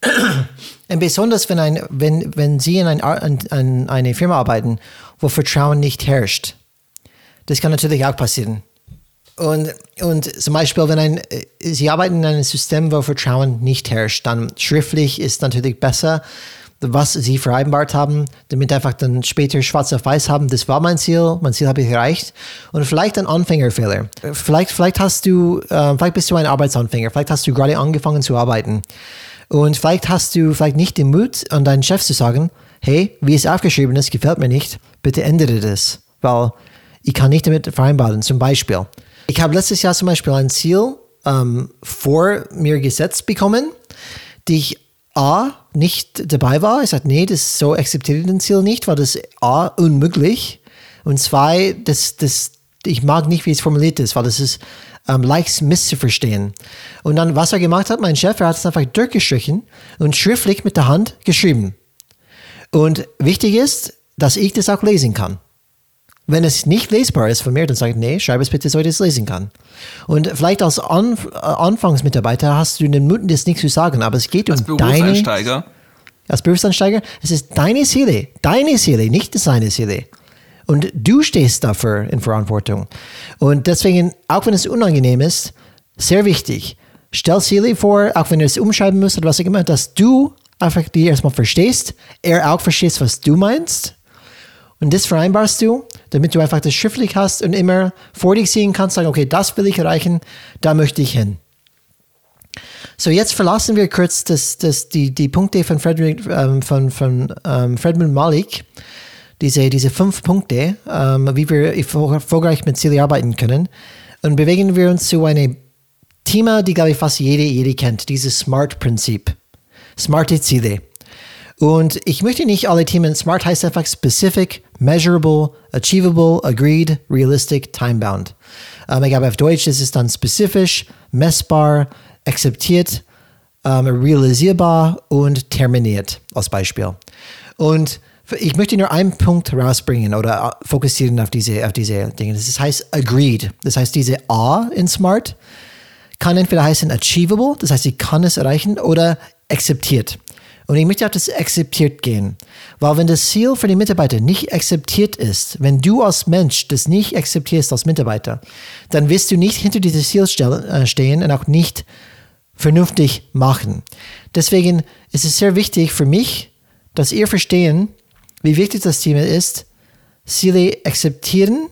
und besonders, wenn, ein, wenn, wenn Sie in, ein, in eine Firma arbeiten, wo Vertrauen nicht herrscht. Das kann natürlich auch passieren. Und, und zum Beispiel, wenn ein, Sie arbeiten in einem System, wo Vertrauen nicht herrscht, dann schriftlich ist natürlich besser, was Sie vereinbart haben, damit einfach dann später schwarz auf weiß haben, das war mein Ziel, mein Ziel habe ich erreicht. Und vielleicht ein Anfängerfehler. Vielleicht, vielleicht hast du, äh, vielleicht bist du ein Arbeitsanfänger, vielleicht hast du gerade angefangen zu arbeiten. Und vielleicht hast du vielleicht nicht den Mut, an deinen Chef zu sagen, hey, wie es aufgeschrieben ist, gefällt mir nicht, bitte ändere das, weil ich kann nicht damit vereinbaren. Zum Beispiel, ich habe letztes Jahr zum Beispiel ein Ziel ähm, vor mir gesetzt bekommen, die ich A nicht dabei war. Ich sagte, nee, das so akzeptiere ich den Ziel nicht, weil das A unmöglich und zwei, das, das, ich mag nicht, wie es formuliert ist, weil das ist ähm, leicht misszuverstehen. Und dann, was er gemacht hat, mein Chef, er hat es einfach durchgestrichen und schriftlich mit der Hand geschrieben. Und wichtig ist, dass ich das auch lesen kann. Wenn es nicht lesbar ist von mir, dann sage ich, nee, schreibe es bitte, so ich das lesen kann. Und vielleicht als Anf äh, Anfangsmitarbeiter hast du den Mut, das nicht zu sagen, aber es geht als um deine... Als Berufseinsteiger, es ist deine Seele, deine Seele, nicht seine Seele. Und du stehst dafür in Verantwortung. Und deswegen, auch wenn es unangenehm ist, sehr wichtig, stell Seele vor, auch wenn du es umschreiben musst oder was auch immer, dass du einfach die erstmal verstehst, er auch verstehst, was du meinst. Und das vereinbarst du, damit du einfach das schriftlich hast und immer vor dich sehen kannst, sagen, okay, das will ich erreichen, da möchte ich hin. So, jetzt verlassen wir kurz das, das, die, die Punkte von, Frederick, ähm, von, von ähm, Fredman Malik, diese, diese fünf Punkte, ähm, wie wir erfolgreich mit Ziele arbeiten können. Und bewegen wir uns zu einem Thema, die, glaube ich, fast jede, jede kennt, dieses SMART-Prinzip smarte Ziele. Und ich möchte nicht alle Themen, SMART heißt einfach specific, measurable, achievable, agreed, realistic, time-bound. Ähm, ich glaube, auf Deutsch ist es dann spezifisch, messbar, akzeptiert, ähm, realisierbar und terminiert als Beispiel. Und ich möchte nur einen Punkt rausbringen oder äh, fokussieren auf diese, auf diese Dinge. Das heißt agreed. Das heißt, diese A in SMART kann entweder heißen achievable, das heißt, ich kann es erreichen, oder akzeptiert. Und ich möchte auf das akzeptiert gehen. Weil wenn das Ziel für die Mitarbeiter nicht akzeptiert ist, wenn du als Mensch das nicht akzeptierst als Mitarbeiter, dann wirst du nicht hinter dieses Ziel äh, stehen und auch nicht vernünftig machen. Deswegen ist es sehr wichtig für mich, dass ihr verstehen, wie wichtig das Thema ist, Ziele akzeptieren,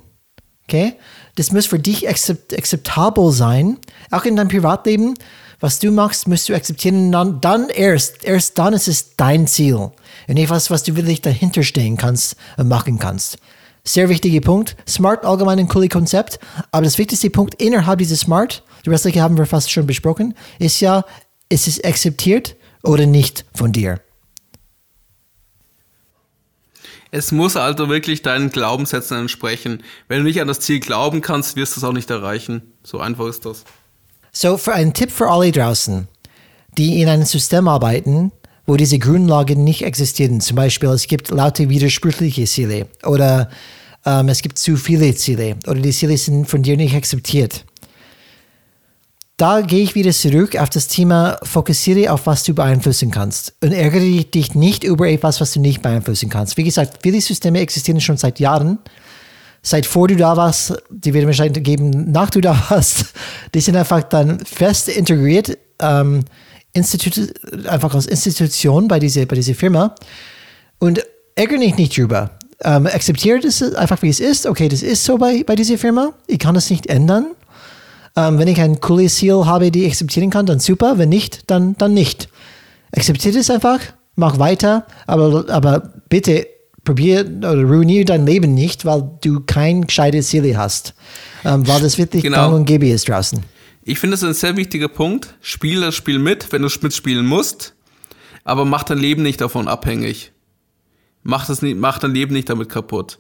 okay? Das muss für dich akzept akzeptabel sein, auch in deinem Privatleben was du machst, musst du akzeptieren. Dann, dann erst, erst dann ist es dein Ziel. Und nicht was, was du wirklich dahinter stehen kannst und machen kannst. Sehr wichtiger Punkt. Smart allgemein ein cooles Konzept. Aber das wichtigste Punkt innerhalb dieses Smart, die restliche haben wir fast schon besprochen, ist ja, ist es akzeptiert oder nicht von dir? Es muss also wirklich deinen Glaubenssätzen entsprechen. Wenn du nicht an das Ziel glauben kannst, wirst du es auch nicht erreichen. So einfach ist das. So, für einen Tipp für alle draußen, die in einem System arbeiten, wo diese Grundlagen nicht existieren. Zum Beispiel, es gibt laute widersprüchliche Ziele oder ähm, es gibt zu viele Ziele oder die Ziele sind von dir nicht akzeptiert. Da gehe ich wieder zurück auf das Thema, fokussiere auf, was du beeinflussen kannst und ärgere dich nicht über etwas, was du nicht beeinflussen kannst. Wie gesagt, viele Systeme existieren schon seit Jahren seit vor du da warst, die wird wahrscheinlich geben, nach du da warst, die sind einfach dann fest integriert, ähm, Institut, einfach als Institution bei dieser, bei dieser Firma und ärgere dich nicht drüber. Ähm, akzeptiere das einfach, wie es ist. Okay, das ist so bei, bei dieser Firma. Ich kann das nicht ändern. Ähm, wenn ich ein cooles Ziel habe, die ich akzeptieren kann, dann super. Wenn nicht, dann, dann nicht. Akzeptiere es einfach, mach weiter, aber, aber bitte probier oder ruinier dein Leben nicht, weil du kein gescheites Ziel hast. Ähm, weil das wirklich genau. gang und gäbe ist draußen. Ich finde das ein sehr wichtiger Punkt. Spiel das Spiel mit, wenn du mitspielen musst, aber mach dein Leben nicht davon abhängig. Mach, das nicht, mach dein Leben nicht damit kaputt.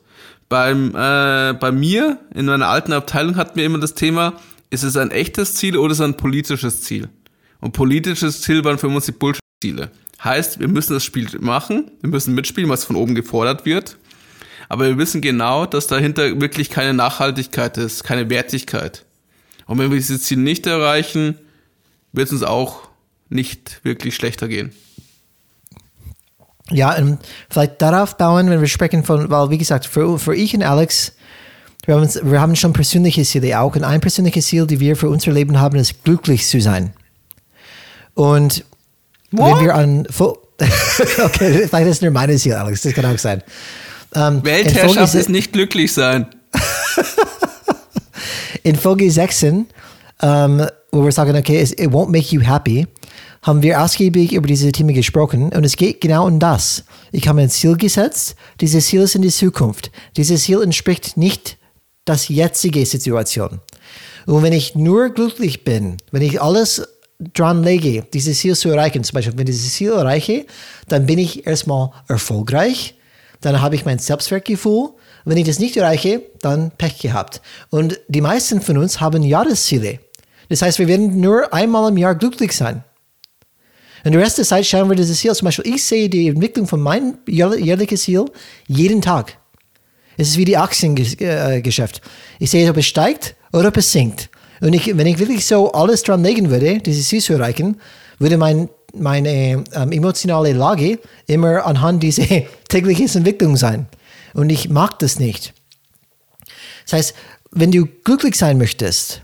Beim, äh, bei mir, in meiner alten Abteilung, hatten wir immer das Thema, ist es ein echtes Ziel oder ist es ein politisches Ziel? Und politisches Ziel waren für uns die Bullshit-Ziele. Heißt, wir müssen das Spiel machen, wir müssen mitspielen, was von oben gefordert wird. Aber wir wissen genau, dass dahinter wirklich keine Nachhaltigkeit ist, keine Wertigkeit. Und wenn wir dieses Ziel nicht erreichen, wird es uns auch nicht wirklich schlechter gehen. Ja, und vielleicht darauf bauen, wenn wir sprechen von, weil wie gesagt, für, für ich und Alex, Wir haben, wir haben schon persönliche Ziele auch. Und ein persönliches Ziel, die wir für unser Leben haben, ist glücklich zu sein. Und What? wenn wir an. okay, vielleicht ist nur meine Ziel, Alex. Das kann auch sein. Ähm, Weltherrschaft ist nicht glücklich sein. in Folge 16, ähm, wo wir sagen, okay, it won't make you happy, haben wir ausgiebig über diese Themen gesprochen und es geht genau um das. Ich habe ein Ziel gesetzt, dieses Ziel ist in die Zukunft. Dieses Ziel entspricht nicht das jetzige Situation. Und wenn ich nur glücklich bin, wenn ich alles dran lege, dieses Ziel zu erreichen, zum Beispiel, wenn ich dieses Ziel erreiche, dann bin ich erstmal erfolgreich, dann habe ich mein Selbstwertgefühl. Wenn ich das nicht erreiche, dann Pech gehabt. Und die meisten von uns haben Jahresziele. Das heißt, wir werden nur einmal im Jahr glücklich sein. Und den Rest der Zeit schauen wir dieses Ziel. Zum Beispiel, ich sehe die Entwicklung von meinem jährlichen Ziel jeden Tag. Es ist wie die Aktiengeschäft. Ich sehe, ob es steigt oder ob es sinkt. Und ich, wenn ich wirklich so alles dran legen würde, dieses Ziel zu erreichen, würde mein, meine ähm, emotionale Lage immer anhand dieser täglichen Entwicklung sein. Und ich mag das nicht. Das heißt, wenn du glücklich sein möchtest,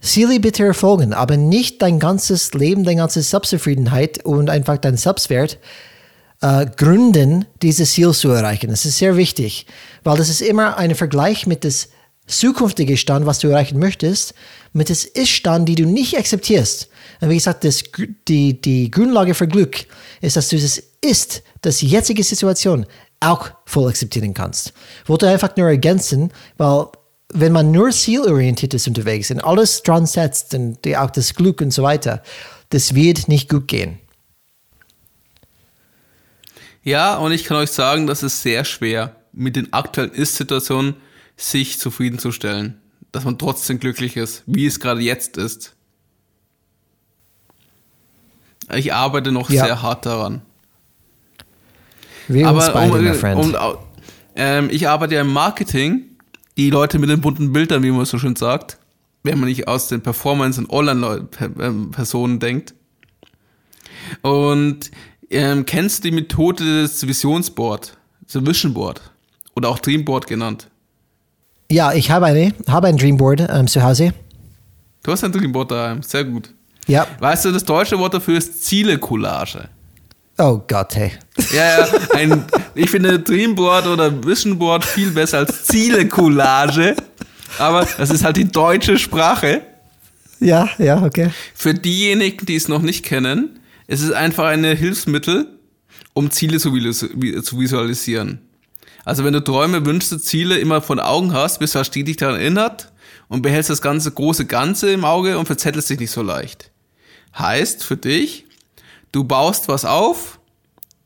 Ziele bitte erfolgen, aber nicht dein ganzes Leben, deine ganze Selbstzufriedenheit und einfach dein Selbstwert äh, gründen, dieses Ziel zu erreichen. Das ist sehr wichtig, weil das ist immer ein Vergleich mit dem zukünftigen Stand, was du erreichen möchtest, mit dem Ist-Stand, die du nicht akzeptierst. Und wie gesagt, das, die, die Grundlage für Glück ist, dass du das Ist, das jetzige Situation auch voll akzeptieren kannst. Wollte einfach nur ergänzen, weil wenn man nur zielorientiert ist unterwegs und alles dran setzt und auch das Glück und so weiter, das wird nicht gut gehen. Ja, und ich kann euch sagen, das ist sehr schwer, mit den aktuellen Ist-Situationen sich zufriedenzustellen. Dass man trotzdem glücklich ist, wie es gerade jetzt ist. Ich arbeite noch ja. sehr hart daran. Wir Aber beide, um, um, ähm, ich arbeite ja im Marketing die Leute mit den bunten Bildern, wie man so schön sagt, wenn man nicht aus den Performance- und Online-Personen denkt. Und ähm, kennst du die Methode des Visionsboard, das Vision Board oder auch Dreamboard genannt? Ja, ich habe eine, habe ein Dreamboard ähm, zu Hause. Du hast ein Dreamboard daheim, sehr gut. Ja. Weißt du, das deutsche Wort dafür ist Ziele-Collage. Oh Gott, hey. Ja, ja. Ein, ich finde Dreamboard oder Visionboard viel besser als Ziele-Collage. Aber das ist halt die deutsche Sprache. Ja, ja, okay. Für diejenigen, die es noch nicht kennen, es ist einfach ein Hilfsmittel, um Ziele zu visualisieren. Also wenn du Träume, Wünsche, Ziele immer von Augen hast, bist du stetig daran erinnert und behältst das ganze große Ganze im Auge und verzettelst dich nicht so leicht. Heißt für dich, du baust was auf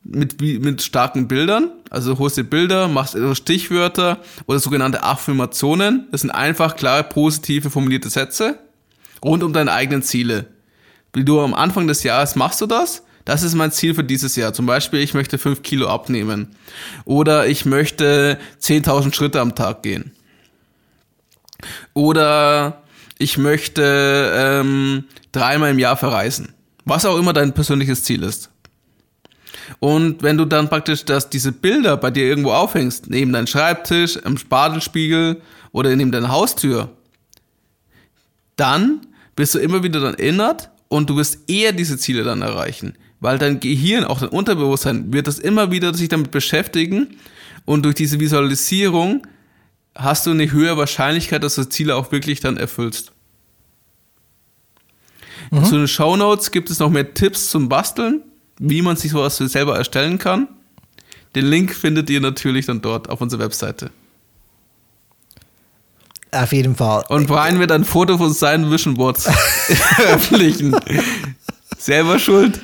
mit, mit starken Bildern, also holst dir Bilder, machst Stichwörter oder sogenannte Affirmationen. Das sind einfach klare, positive, formulierte Sätze rund um deine eigenen Ziele. Wie du am Anfang des Jahres machst du das? Das ist mein Ziel für dieses Jahr. Zum Beispiel, ich möchte 5 Kilo abnehmen. Oder ich möchte 10.000 Schritte am Tag gehen. Oder ich möchte ähm, dreimal im Jahr verreisen. Was auch immer dein persönliches Ziel ist. Und wenn du dann praktisch dass diese Bilder bei dir irgendwo aufhängst, neben deinem Schreibtisch, im Spadelspiegel oder neben deiner Haustür, dann bist du immer wieder dann erinnert und du wirst eher diese Ziele dann erreichen. Weil dein Gehirn, auch dein Unterbewusstsein, wird das immer wieder sich damit beschäftigen und durch diese Visualisierung hast du eine höhere Wahrscheinlichkeit, dass du Ziele auch wirklich dann erfüllst. Mhm. Zu den Show Notes gibt es noch mehr Tipps zum Basteln, wie man sich sowas selber erstellen kann. Den Link findet ihr natürlich dann dort auf unserer Webseite. Auf jeden Fall. Und Brian wird ein Foto von seinen Vision Boards veröffentlichen. Selber schuld.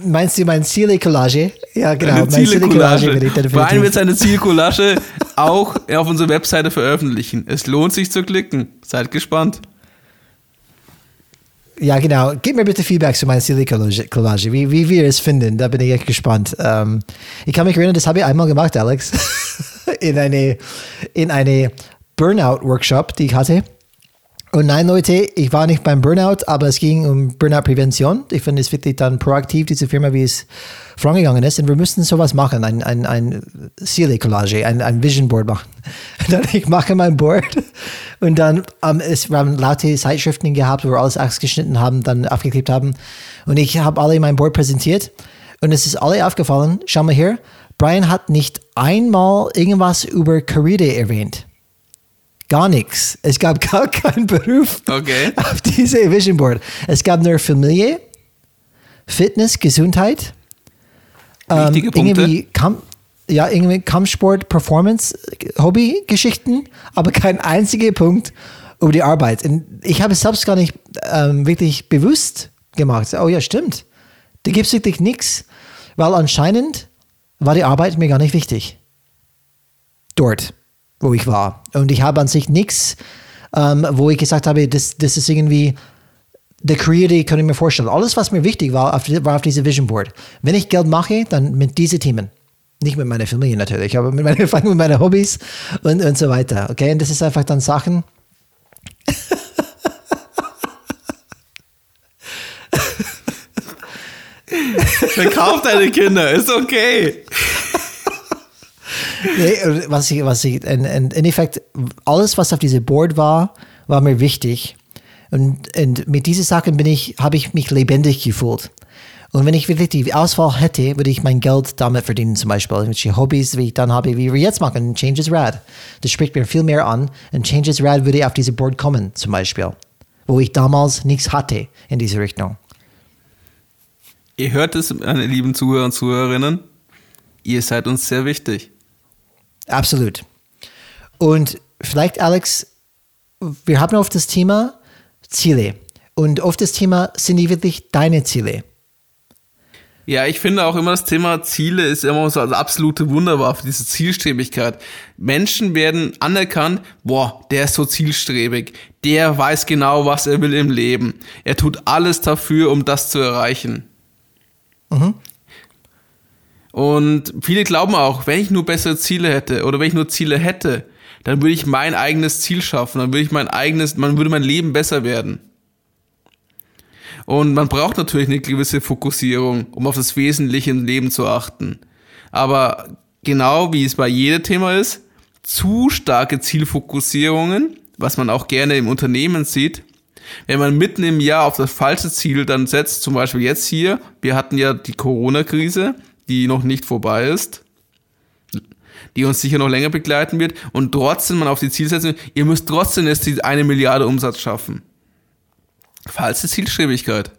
Meinst du mein Ziele-Collage? Ja, genau. Eine Ziele-Collage. Brian wird seine Ziel-Collage auch auf unserer Webseite veröffentlichen. Es lohnt sich zu klicken. Seid gespannt. Ja, genau. Gib mir bitte Feedback zu meiner Silly-Collage, wie, wie wir es finden. Da bin ich echt gespannt. Ähm, ich kann mich erinnern, das habe ich einmal gemacht, Alex, in eine, in eine Burnout-Workshop, die ich hatte. Und nein, Leute, ich war nicht beim Burnout, aber es ging um Burnout-Prävention. Ich finde es wirklich dann proaktiv, diese Firma, wie es vorangegangen ist. Und wir müssten sowas machen, ein, ein, ein Ziele-Collage, ein, ein Vision Board machen. dann ich mache mein Board und dann ähm, es, wir haben laute Zeitschriften gehabt, wo wir alles ausgeschnitten haben, dann aufgeklebt haben. Und ich habe alle mein Board präsentiert und es ist alle aufgefallen, schau mal hier, Brian hat nicht einmal irgendwas über Karriere erwähnt. Gar nichts. Es gab gar keinen Beruf Okay. auf diese Vision Board. Es gab nur Familie, Fitness, Gesundheit, ähm, irgendwie Kamp ja, irgendwie Kampfsport, Performance, Hobby-Geschichten, aber kein einziger Punkt über die Arbeit. Und ich habe es selbst gar nicht ähm, wirklich bewusst gemacht. Oh ja, stimmt. Da gibt es wirklich nichts, weil anscheinend war die Arbeit mir gar nicht wichtig. Dort, wo ich war. Und ich habe an sich nichts, ähm, wo ich gesagt habe, das, das ist irgendwie der Creative, kann ich mir vorstellen. Alles, was mir wichtig war, auf, war auf diese Vision Board. Wenn ich Geld mache, dann mit diesen Themen. Nicht mit meiner Familie natürlich, aber mit, meiner, mit meinen Hobbys und, und so weiter. Okay, und das ist einfach dann Sachen. Verkauf deine Kinder, ist okay. Nee, was ich, was ich, in, in, in Effekt, alles, was auf diesem Board war, war mir wichtig. Und, und mit diesen Sachen bin ich, habe ich mich lebendig gefühlt. Und wenn ich wirklich die Auswahl hätte, würde ich mein Geld damit verdienen, zum Beispiel. Welche Hobbys, wie ich dann habe, wie wir jetzt machen, Changes Rad. Das spricht mir viel mehr an. Und Changes Rad würde auf diese Board kommen, zum Beispiel. Wo ich damals nichts hatte in diese Richtung. Ihr hört es, meine lieben Zuhörer und Zuhörerinnen. Ihr seid uns sehr wichtig. Absolut. Und vielleicht, Alex, wir haben oft das Thema Ziele. Und oft das Thema, sind die wirklich deine Ziele? Ja, ich finde auch immer das Thema Ziele ist immer so als absolute Wunderwaffe, diese Zielstrebigkeit. Menschen werden anerkannt, boah, der ist so zielstrebig, der weiß genau, was er will im Leben. Er tut alles dafür, um das zu erreichen. Und viele glauben auch, wenn ich nur bessere Ziele hätte oder wenn ich nur Ziele hätte, dann würde ich mein eigenes Ziel schaffen, dann würde ich mein eigenes, man würde mein Leben besser werden. Und man braucht natürlich eine gewisse Fokussierung, um auf das Wesentliche im Leben zu achten. Aber genau wie es bei jedem Thema ist, zu starke Zielfokussierungen, was man auch gerne im Unternehmen sieht, wenn man mitten im Jahr auf das falsche Ziel dann setzt, zum Beispiel jetzt hier, wir hatten ja die Corona-Krise, die noch nicht vorbei ist, die uns sicher noch länger begleiten wird, und trotzdem man auf die Zielsetzung, ihr müsst trotzdem jetzt die eine Milliarde Umsatz schaffen. Falsche Zielstrebigkeit.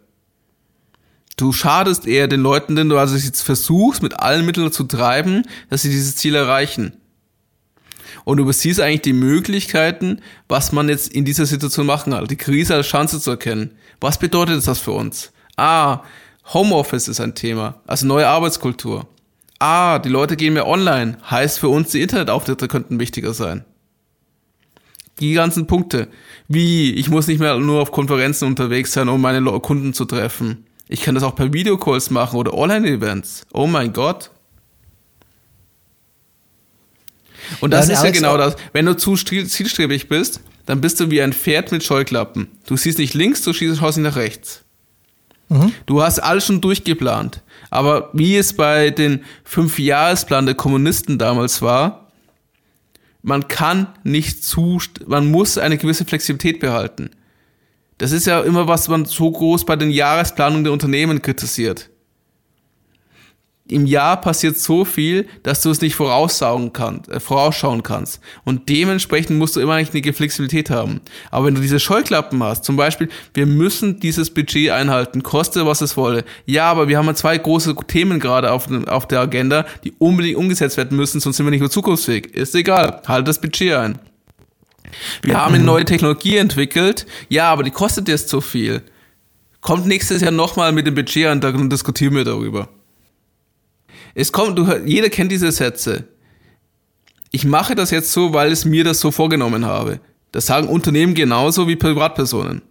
Du schadest eher den Leuten, denn du also jetzt versuchst, mit allen Mitteln zu treiben, dass sie dieses Ziel erreichen. Und du übersiehst eigentlich die Möglichkeiten, was man jetzt in dieser Situation machen kann. Die Krise als Chance zu erkennen. Was bedeutet das für uns? Ah, Homeoffice ist ein Thema, also neue Arbeitskultur. Ah, die Leute gehen mehr online, heißt für uns, die Internetauftritte könnten wichtiger sein. Die ganzen Punkte. Wie, ich muss nicht mehr nur auf Konferenzen unterwegs sein, um meine Kunden zu treffen. Ich kann das auch per Videocalls machen oder Online-Events. Oh mein Gott. Und das Ja, ist ja genau das. Wenn du zu zielstrebig bist, dann bist du wie ein Pferd mit Scheuklappen. Du siehst nicht links, du schießt, schaust nicht nach rechts. Du hast alles schon durchgeplant. Aber wie es bei den Fünfjahresplan der Kommunisten damals war, man kann nicht zu, man muss eine gewisse Flexibilität behalten. Das ist ja immer, was man so groß bei den Jahresplanungen der Unternehmen kritisiert. Im Jahr passiert so viel, dass du es nicht vorausschauen kannst, äh, vorausschauen kannst. Und dementsprechend musst du immer eigentlich eine Flexibilität haben. Aber wenn du diese Scheuklappen hast, zum Beispiel, wir müssen dieses Budget einhalten, koste was es wolle. Ja, aber wir haben zwei große Themen gerade auf, auf der Agenda, die unbedingt umgesetzt werden müssen, sonst sind wir nicht mehr zukunftsfähig. Ist egal, halt das Budget ein. Wir haben eine neue Technologie entwickelt, ja, aber die kostet jetzt so viel. Kommt nächstes Jahr nochmal mit dem Budget an, dann diskutieren wir darüber. Es kommt, du, jeder kennt diese Sätze. Ich mache das jetzt so, weil es mir das so vorgenommen habe. Das sagen Unternehmen genauso wie Privatpersonen.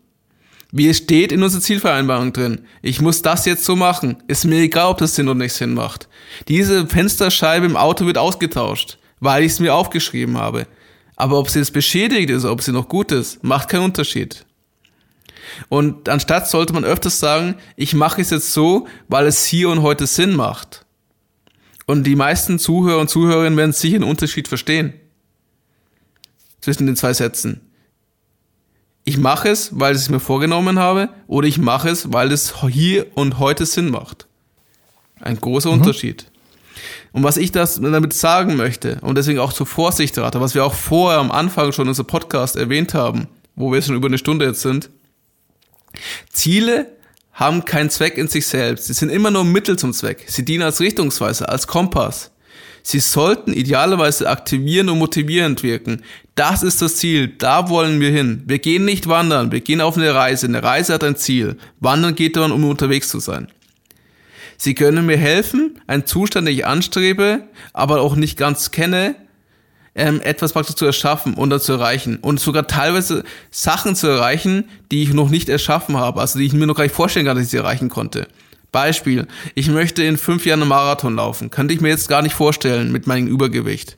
Wie es steht in unserer Zielvereinbarung drin. Ich muss das jetzt so machen. Ist mir egal, ob das Sinn oder nicht Sinn macht. Diese Fensterscheibe im Auto wird ausgetauscht, weil ich es mir aufgeschrieben habe. Aber ob sie jetzt beschädigt ist, ob sie noch gut ist, macht keinen Unterschied. Und anstatt sollte man öfters sagen, ich mache es jetzt so, weil es hier und heute Sinn macht. Und die meisten Zuhörer und Zuhörerinnen werden sicher einen Unterschied verstehen. Zwischen den zwei Sätzen. Ich mache es, weil ich es mir vorgenommen habe, oder ich mache es, weil es hier und heute Sinn macht. Ein großer mhm. Unterschied. Und was ich das damit sagen möchte und deswegen auch zur Vorsicht rate, was wir auch vorher am Anfang schon in unserem Podcast erwähnt haben, wo wir schon über eine Stunde jetzt sind, Ziele haben keinen Zweck in sich selbst. Sie sind immer nur Mittel zum Zweck. Sie dienen als Richtungsweiser, als Kompass. Sie sollten idealerweise aktivierend und motivierend wirken. Das ist das Ziel. Da wollen wir hin. Wir gehen nicht wandern. Wir gehen auf eine Reise. Eine Reise hat ein Ziel. Wandern geht daran, um unterwegs zu sein. Sie können mir helfen, einen Zustand, den ich anstrebe, aber auch nicht ganz kenne, ähm, etwas praktisch zu erschaffen und zu erreichen. Und sogar teilweise Sachen zu erreichen, die ich noch nicht erschaffen habe, also die ich mir noch gar nicht vorstellen kann, dass ich sie erreichen konnte. Beispiel, ich möchte in fünf Jahren einen Marathon laufen. Könnte ich mir jetzt gar nicht vorstellen mit meinem Übergewicht.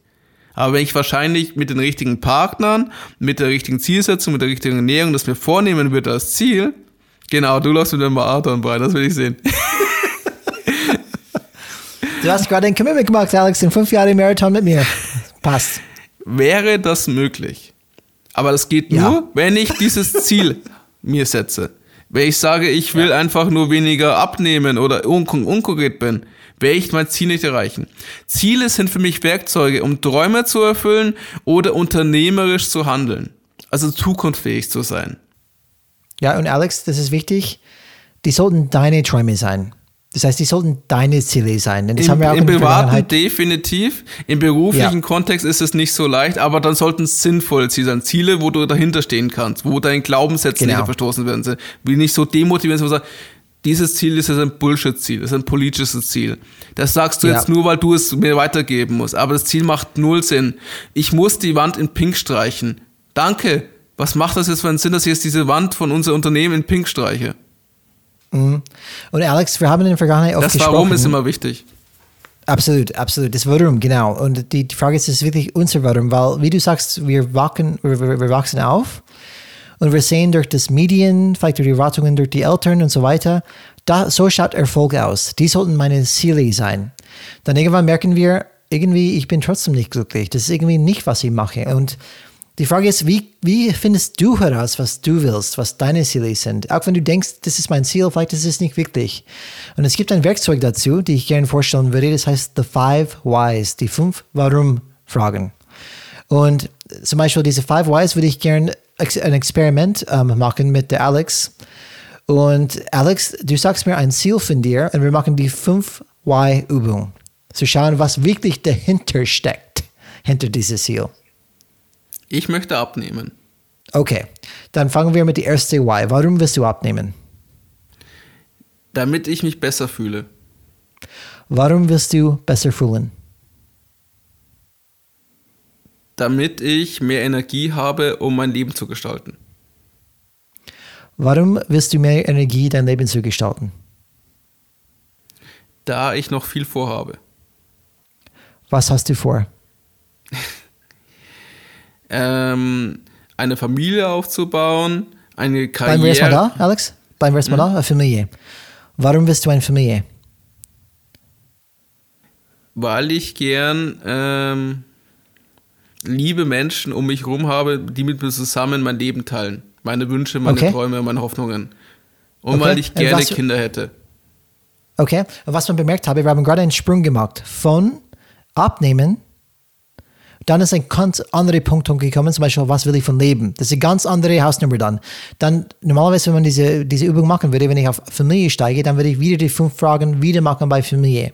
Aber wenn ich wahrscheinlich mit den richtigen Partnern, mit der richtigen Zielsetzung, mit der richtigen Ernährung das mir vornehmen würde als Ziel, genau, du läufst mit dem Marathon bei, das will ich sehen. Du hast gerade ein Commitment gemacht, Alex, in fünf Jahren Marathon mit mir. Passt. Wäre das möglich? Aber das geht ja. nur, wenn ich dieses Ziel mir setze. Wenn ich sage, ich will ja. einfach nur weniger abnehmen oder un unkonkret bin, werde ich mein Ziel nicht erreichen. Ziele sind für mich Werkzeuge, um Träume zu erfüllen oder unternehmerisch zu handeln. Also zukunftsfähig zu sein. Ja, und Alex, das ist wichtig, die sollten deine Träume sein. Das heißt, die sollten deine Ziele sein. Denn das Im, haben wir auch Im privaten definitiv. Im beruflichen ja. Kontext ist es nicht so leicht, aber dann sollten es sinnvolle Ziele sein. Ziele, wo du dahinter stehen kannst, wo deine Glaubenssätze genau. nicht verstoßen werden. Wie nicht so demotivieren, wo du sagst, dieses Ziel ist jetzt ein Bullshit-Ziel, das ist ein politisches Ziel. Das sagst du ja. jetzt nur, weil du es mir weitergeben musst. Aber das Ziel macht null Sinn. Ich muss die Wand in Pink streichen. Danke. Was macht das jetzt für einen Sinn, dass ich jetzt diese Wand von unserem Unternehmen in Pink streiche? Mhm. Und Alex, wir haben in der Vergangenheit oft Das Warum ist immer wichtig. Absolut, absolut. Das Warum, genau. Und die, die Frage ist, ist wirklich unser Warum, weil, wie du sagst, wir, wachen, wir, wir wachsen auf und wir sehen durch das Medien, vielleicht durch die Ratungen durch die Eltern und so weiter, da, so schaut Erfolg aus. Die sollten meine Ziele sein. Dann irgendwann merken wir, irgendwie, ich bin trotzdem nicht glücklich. Das ist irgendwie nicht, was ich mache. Und die Frage ist, wie, wie findest du heraus, was du willst, was deine Ziele sind? Auch wenn du denkst, das ist mein Ziel, vielleicht ist es nicht wirklich. Und es gibt ein Werkzeug dazu, die ich gerne vorstellen würde, das heißt The Five Whys, die fünf Warum-Fragen. Und zum Beispiel diese Five Whys würde ich gerne ein Experiment ähm, machen mit der Alex. Und Alex, du sagst mir ein Ziel von dir und wir machen die fünf Why-Übung. Zu schauen, was wirklich dahinter steckt, hinter dieses Ziel. Ich möchte abnehmen. Okay, dann fangen wir mit der ersten Why. Warum willst du abnehmen? Damit ich mich besser fühle. Warum willst du besser fühlen? Damit ich mehr Energie habe, um mein Leben zu gestalten. Warum willst du mehr Energie, dein Leben zu gestalten? Da ich noch viel vorhabe. Was hast du vor? ähm, eine Familie aufzubauen, eine Karriere. Bleiben wir erstmal da, Alex? Bleiben wir erstmal hm? da, eine Familie. Warum willst du eine Familie? Weil ich gern ähm, liebe Menschen um mich herum habe, die mit mir zusammen mein Leben teilen. Meine Wünsche, meine okay. Träume, meine Hoffnungen. Und okay. weil ich gerne was, Kinder hätte. Okay, was man bemerkt habe, wir haben gerade einen Sprung gemacht von Abnehmen dann ist ein ganz anderer Punkt gekommen, zum Beispiel, was will ich von Leben? Das ist eine ganz andere Hausnummer dann. Dann, normalerweise, wenn man diese, diese Übung machen würde, wenn ich auf Familie steige, dann würde ich wieder die fünf Fragen wieder machen bei Familie.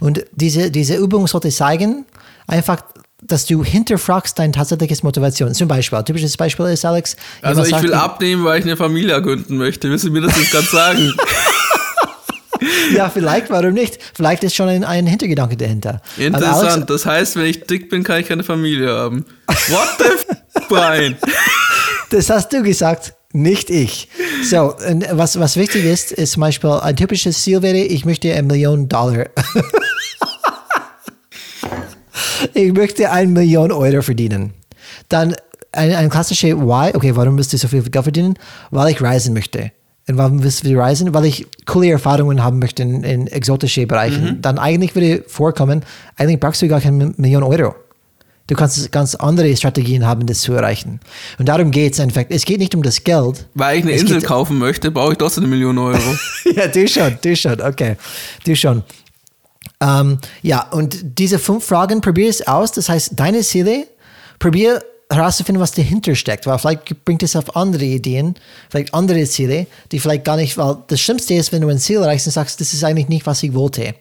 Und diese, diese Übung sollte zeigen, einfach, dass du hinterfragst dein tatsächliches Motivation. Zum Beispiel, typisches Beispiel ist, Alex. Also ich will abnehmen, weil ich eine Familie gründen möchte. Willst du mir das jetzt gerade sagen? ja, vielleicht, warum nicht? Vielleicht ist schon ein, ein Hintergedanke dahinter. Interessant. Alex, das heißt, wenn ich dick bin, kann ich keine Familie haben. What the Brian? Das hast du gesagt, nicht ich. So, was, was wichtig ist, ist zum Beispiel ein typisches Ziel wäre, ich möchte eine Million Dollar. ich möchte eine Million Euro verdienen. Dann ein, ein klassischer Why, okay, warum willst du so viel Geld verdienen? Weil ich reisen möchte. Warum willst du reisen? Weil ich coole Erfahrungen haben möchte in, in exotischen Bereichen. Dann eigentlich würde vorkommen, eigentlich brauchst du gar keine Million Euro. Du kannst ganz andere Strategien haben, das zu erreichen. Und darum geht es einfach. Es geht nicht um das Geld. Weil ich eine Es Insel kaufen möchte, brauche ich trotzdem eine Million Euro. ja, du schon, du schon, okay. Du schon. Ähm, ja, und diese fünf Fragen, probier es aus. Das heißt, deine Ziele, probier herauszufinden, was dahinter steckt. Weil vielleicht bringt es auf andere Ideen, vielleicht andere Ziele, die vielleicht gar nicht, weil das Schlimmste ist, wenn du ein Ziel erreichst und sagst, das ist eigentlich nicht, was ich wollte.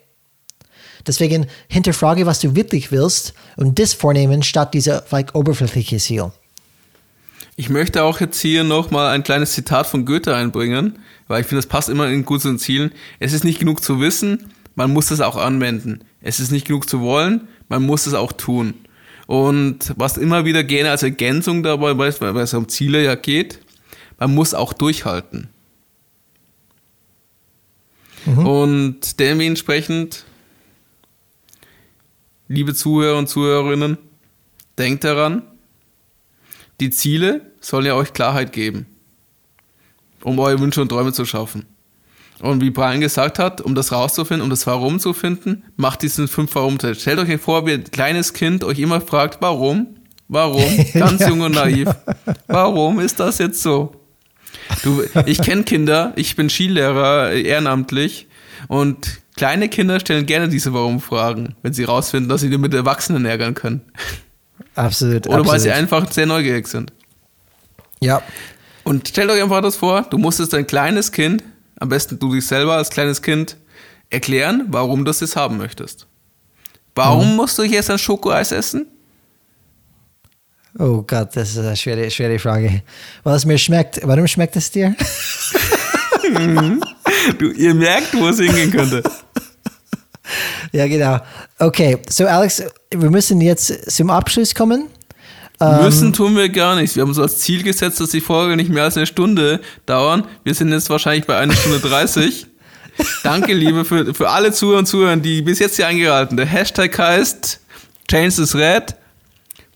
Deswegen hinterfrage, was du wirklich willst und das vornehmen, statt dieser vielleicht oberflächliche Ziel. Ich möchte auch jetzt hier nochmal ein kleines Zitat von Goethe einbringen, weil ich finde, das passt immer in gut zu den Zielen. Es ist nicht genug zu wissen, man muss es auch anwenden. Es ist nicht genug zu wollen, man muss es auch tun. Und was immer wieder gerne als Ergänzung dabei, weil es- um Ziele ja geht, man muss auch durchhalten. Und dementsprechend, liebe Zuhörer und Zuhörerinnen, denkt daran, die Ziele sollen ja euch Klarheit geben, um eure Wünsche und Träume zu schaffen. Und wie Brian gesagt hat, um das rauszufinden, um das Warum zu finden, macht diesen fünf Warum-Test. Stellt euch vor, wie ein kleines Kind euch immer fragt, warum? Warum? Ganz jung und naiv. Warum ist das jetzt so? Du, ich kenne Kinder, ich bin Skilehrer äh, ehrenamtlich und kleine Kinder stellen gerne diese Warum-Fragen, wenn sie rausfinden, dass sie die mit Erwachsenen ärgern können. Absolut. Oder weil absolut. sie einfach sehr neugierig sind. Ja, Und stellt euch einfach das vor, du musstest dein kleines Kind, am besten du dich selber als kleines Kind, erklären, warum du es haben möchtest. Warum musst du jetzt ein Schokoeis essen? Oh Gott, das ist eine schwere, schwere Frage. Weil es mir schmeckt. Warum schmeckt es dir? Du, ihr merkt, wo es hingehen könnte. ja, genau. Okay, so Alex, wir müssen jetzt zum Abschluss kommen. Müssen tun wir gar nichts. Wir haben uns als Ziel gesetzt, dass die Folge nicht mehr als eine Stunde dauern. Wir sind jetzt wahrscheinlich bei einer Stunde 30. Danke, liebe, für, für alle Zuhörer und Zuhörer, die bis jetzt hier eingehalten. Der Hashtag heißt Change is Red.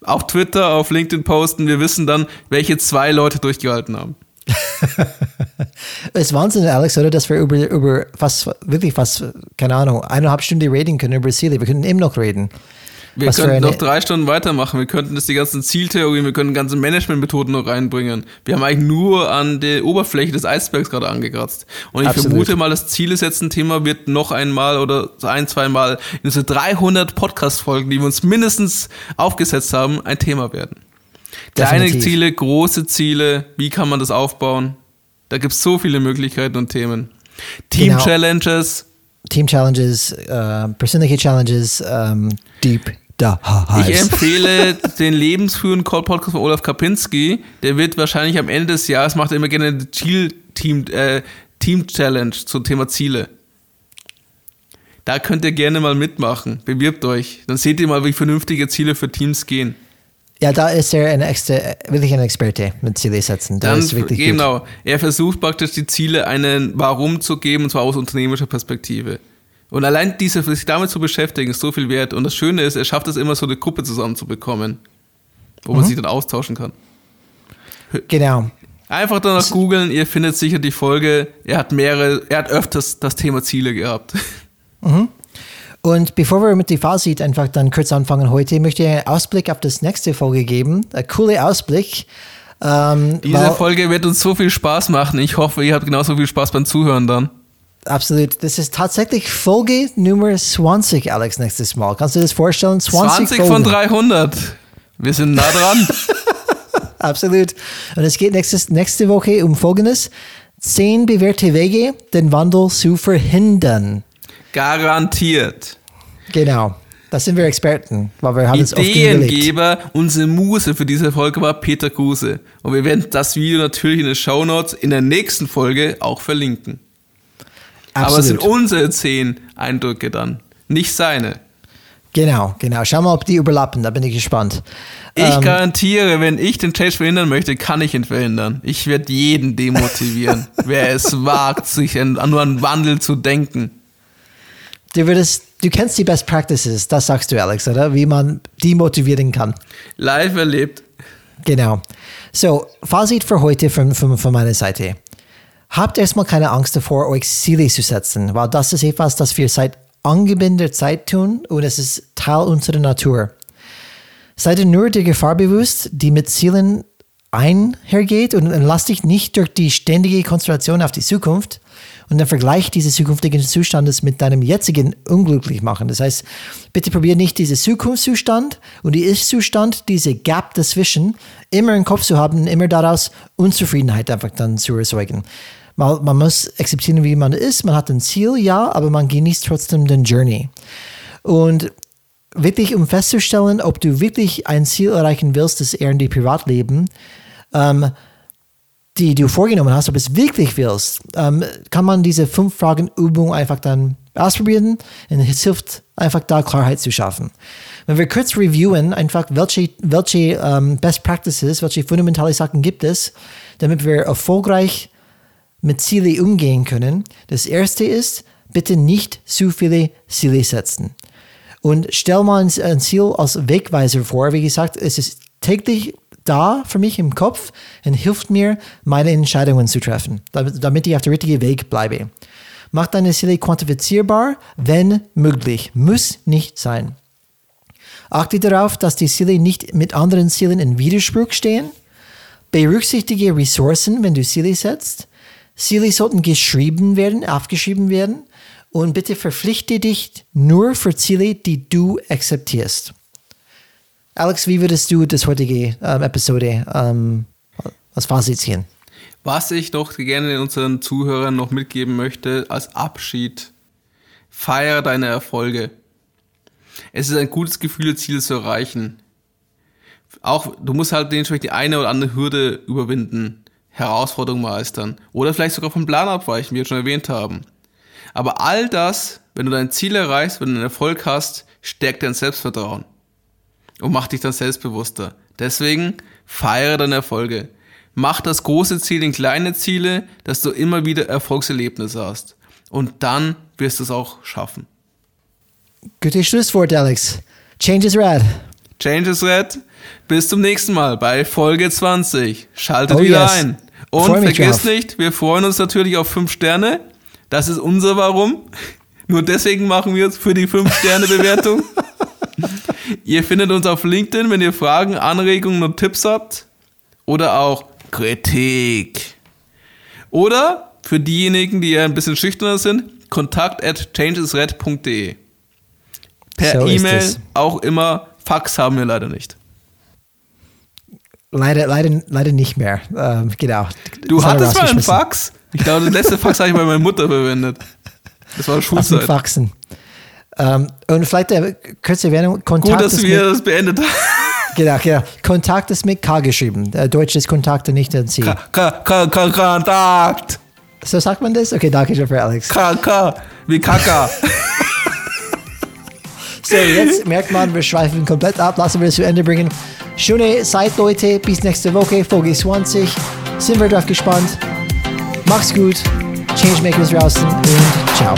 Auf Twitter, auf LinkedIn posten. Wir wissen dann, welche zwei Leute durchgehalten haben. Es ist Wahnsinn, Alex, oder? Dass wir über, über fast, wirklich fast, keine Ahnung, eineinhalb Stunden reden können über Ziele. Wir können eben noch reden. Wir Was könnten noch drei Stunden weitermachen. Wir könnten das die ganzen Zieltheorien, wir können ganze Managementmethoden noch reinbringen. Wir haben eigentlich nur an der Oberfläche des Eisbergs gerade angekratzt. Und ich Absolut. vermute mal, das Ziele setzen Thema wird noch einmal oder ein, zweimal in unsere 300 Podcast-Folgen, die wir uns mindestens aufgesetzt haben, ein Thema werden. Kleine Definitiv. Ziele, große Ziele, wie kann man das aufbauen? Da gibt es so viele Möglichkeiten und Themen. Genau. Team-Challenges, Team Challenges, äh, persönliche Challenges, ähm, Deep Ich Dives. empfehle den lebensführenden Call Podcast von Olaf Kapinski. Der wird wahrscheinlich am Ende des Jahres macht er immer gerne eine Ziel Team äh, Team Challenge zum Thema Ziele. Da könnt ihr gerne mal mitmachen. Bewirbt euch. Dann seht ihr mal, wie vernünftige Ziele für Teams gehen. Ja, da ist er ein extra, wirklich ein Experte mit Ziele setzen. Der Dann, ist wirklich gut. genau. Er versucht praktisch die Ziele einen Warum zu geben, und zwar aus unternehmerischer Perspektive. Und allein diese, sich damit zu beschäftigen, ist so viel wert. Und das Schöne ist, er schafft es immer so eine Gruppe zusammenzubekommen, wo Mhm. man sich dann austauschen kann. Genau. Einfach danach googeln, ihr findet sicher die Folge. Er hat mehrere, er hat öfters das Thema Ziele gehabt. Und bevor wir mit dem Fazit einfach dann kurz anfangen heute, möchte ich einen Ausblick auf das nächste Folge geben. Ein cooler Ausblick. Ähm, Diese Folge wird uns so viel Spaß machen. Ich hoffe, ihr habt genauso viel Spaß beim Zuhören dann. Absolut. Das ist tatsächlich Folge Nummer 20, Alex, nächstes Mal. Kannst du dir das vorstellen? 20, 20 von Folgen. 300. Wir sind nah dran. Absolut. Und es geht nächstes, nächste Woche um Folgendes. Zehn bewährte Wege, den Wandel zu verhindern. Garantiert. Genau. Da sind wir Experten, weil wir haben. Ideengeber, unsere Muse für diese Folge war Peter Kruse. Und wir werden das Video natürlich in den Shownotes in der nächsten Folge auch verlinken. Aber es sind Absolut. unsere zehn Eindrücke dann, nicht seine. Genau, genau. Schau mal, ob die überlappen, da bin ich gespannt. Ich Ähm, garantiere, wenn ich den Change verhindern möchte, kann ich ihn verhindern. Ich werde jeden demotivieren, wer es wagt, sich an, nur an Wandel zu denken. Du würdest, du kennst die Best Practices, das sagst du, Alex, oder? Wie man die motivieren kann. Live erlebt. Genau. So, Fazit für heute von, von, von meiner Seite. Habt erstmal keine Angst davor, euch Ziele zu setzen, weil das ist etwas, das wir seit angebender Zeit tun und es ist Teil unserer Natur. Seid ihr nur der Gefahr bewusst, die mit Zielen einhergeht und lass dich nicht durch die ständige Konzentration auf die Zukunft und den Vergleich dieses zukünftigen Zustandes mit deinem jetzigen unglücklich machen. Das heißt, bitte probier nicht diesen Zukunftszustand und die Ist-Zustand, diese Gap dazwischen, immer im Kopf zu haben, immer daraus Unzufriedenheit einfach dann zu erzeugen. Man, man muss akzeptieren, wie man ist. Man hat ein Ziel, ja, aber man genießt trotzdem den Journey. Und wirklich, um festzustellen, ob du wirklich ein Ziel erreichen willst, das eher in die Privatleben, ähm, die du vorgenommen hast, ob es wirklich willst, ähm, kann man diese fünf Fragen Übung einfach dann ausprobieren und es hilft einfach da Klarheit zu schaffen. Wenn wir kurz reviewen, einfach welche, welche ähm, Best Practices, welche fundamentale Sachen gibt es, damit wir erfolgreich mit Ziele umgehen können. Das erste ist, bitte nicht zu viele Ziele setzen. Und stell mal ein Ziel als Wegweiser vor. Wie gesagt, es ist täglich da für mich im Kopf und hilft mir, meine Entscheidungen zu treffen, damit ich auf dem richtigen Weg bleibe. Mach deine Ziele quantifizierbar, wenn möglich. Muss nicht sein. Achte darauf, dass die Ziele nicht mit anderen Zielen in Widerspruch stehen. Berücksichtige Ressourcen, wenn du Ziele setzt. Ziele sollten geschrieben werden, aufgeschrieben werden. Und bitte verpflichte dich nur für Ziele, die du akzeptierst. Alex, wie würdest du das heutige ähm, Episode ähm, als Fazit ziehen? Was ich doch gerne unseren Zuhörern noch mitgeben möchte als Abschied, feiere deine Erfolge. Es ist ein gutes Gefühl, Ziele zu erreichen. Auch du musst halt dementsprechend die eine oder andere Hürde überwinden, Herausforderung meistern oder vielleicht sogar vom Plan abweichen, wie wir schon erwähnt haben. Aber all das, wenn du dein Ziel erreichst, wenn du einen Erfolg hast, stärkt dein Selbstvertrauen und mach dich dann selbstbewusster. Deswegen feiere deine Erfolge. Mach das große Ziel in kleine Ziele, dass du immer wieder Erfolgserlebnisse hast. Und dann wirst du es auch schaffen. Gutes Schlusswort, Alex. Change is red. Change is red. Bis zum nächsten Mal bei Folge 20. Schaltet oh wieder yes. ein. Und vergiss nicht, wir freuen uns natürlich auf 5 Sterne. Das ist unser Warum. Nur deswegen machen wir es für die 5-Sterne-Bewertung. Ihr findet uns auf LinkedIn, wenn ihr Fragen, Anregungen und Tipps habt. Oder auch Kritik. Oder für diejenigen, die ein bisschen schüchterner sind, kontakt at changesred.de. Per so E-Mail auch immer. Fax haben wir leider nicht. Leider, leider, leider nicht mehr. Ähm, genau. Du hattest mal einen Fax? Ich glaube, das letzte Fax habe ich bei meiner Mutter verwendet. Das war Schulzeit. Faxen. Ähm, und vielleicht eine kurze Erwähnung. Kontakt Gut, dass wir das beendet haben. Genau, genau. Kontakt ist mit K geschrieben. Äh, Deutsch ist Kontakte nicht in C. K, K, K, K, Kontakt. So sagt man das? Okay, danke schön für Alex. K, K, wie Kaka. so, jetzt merkt man, wir schweifen komplett ab. Lassen wir es zu Ende bringen. Schöne Zeit, Leute. Bis nächste Woche, Folge 20. Sind wir drauf gespannt. Macht's gut. Changemakers draußen und ciao.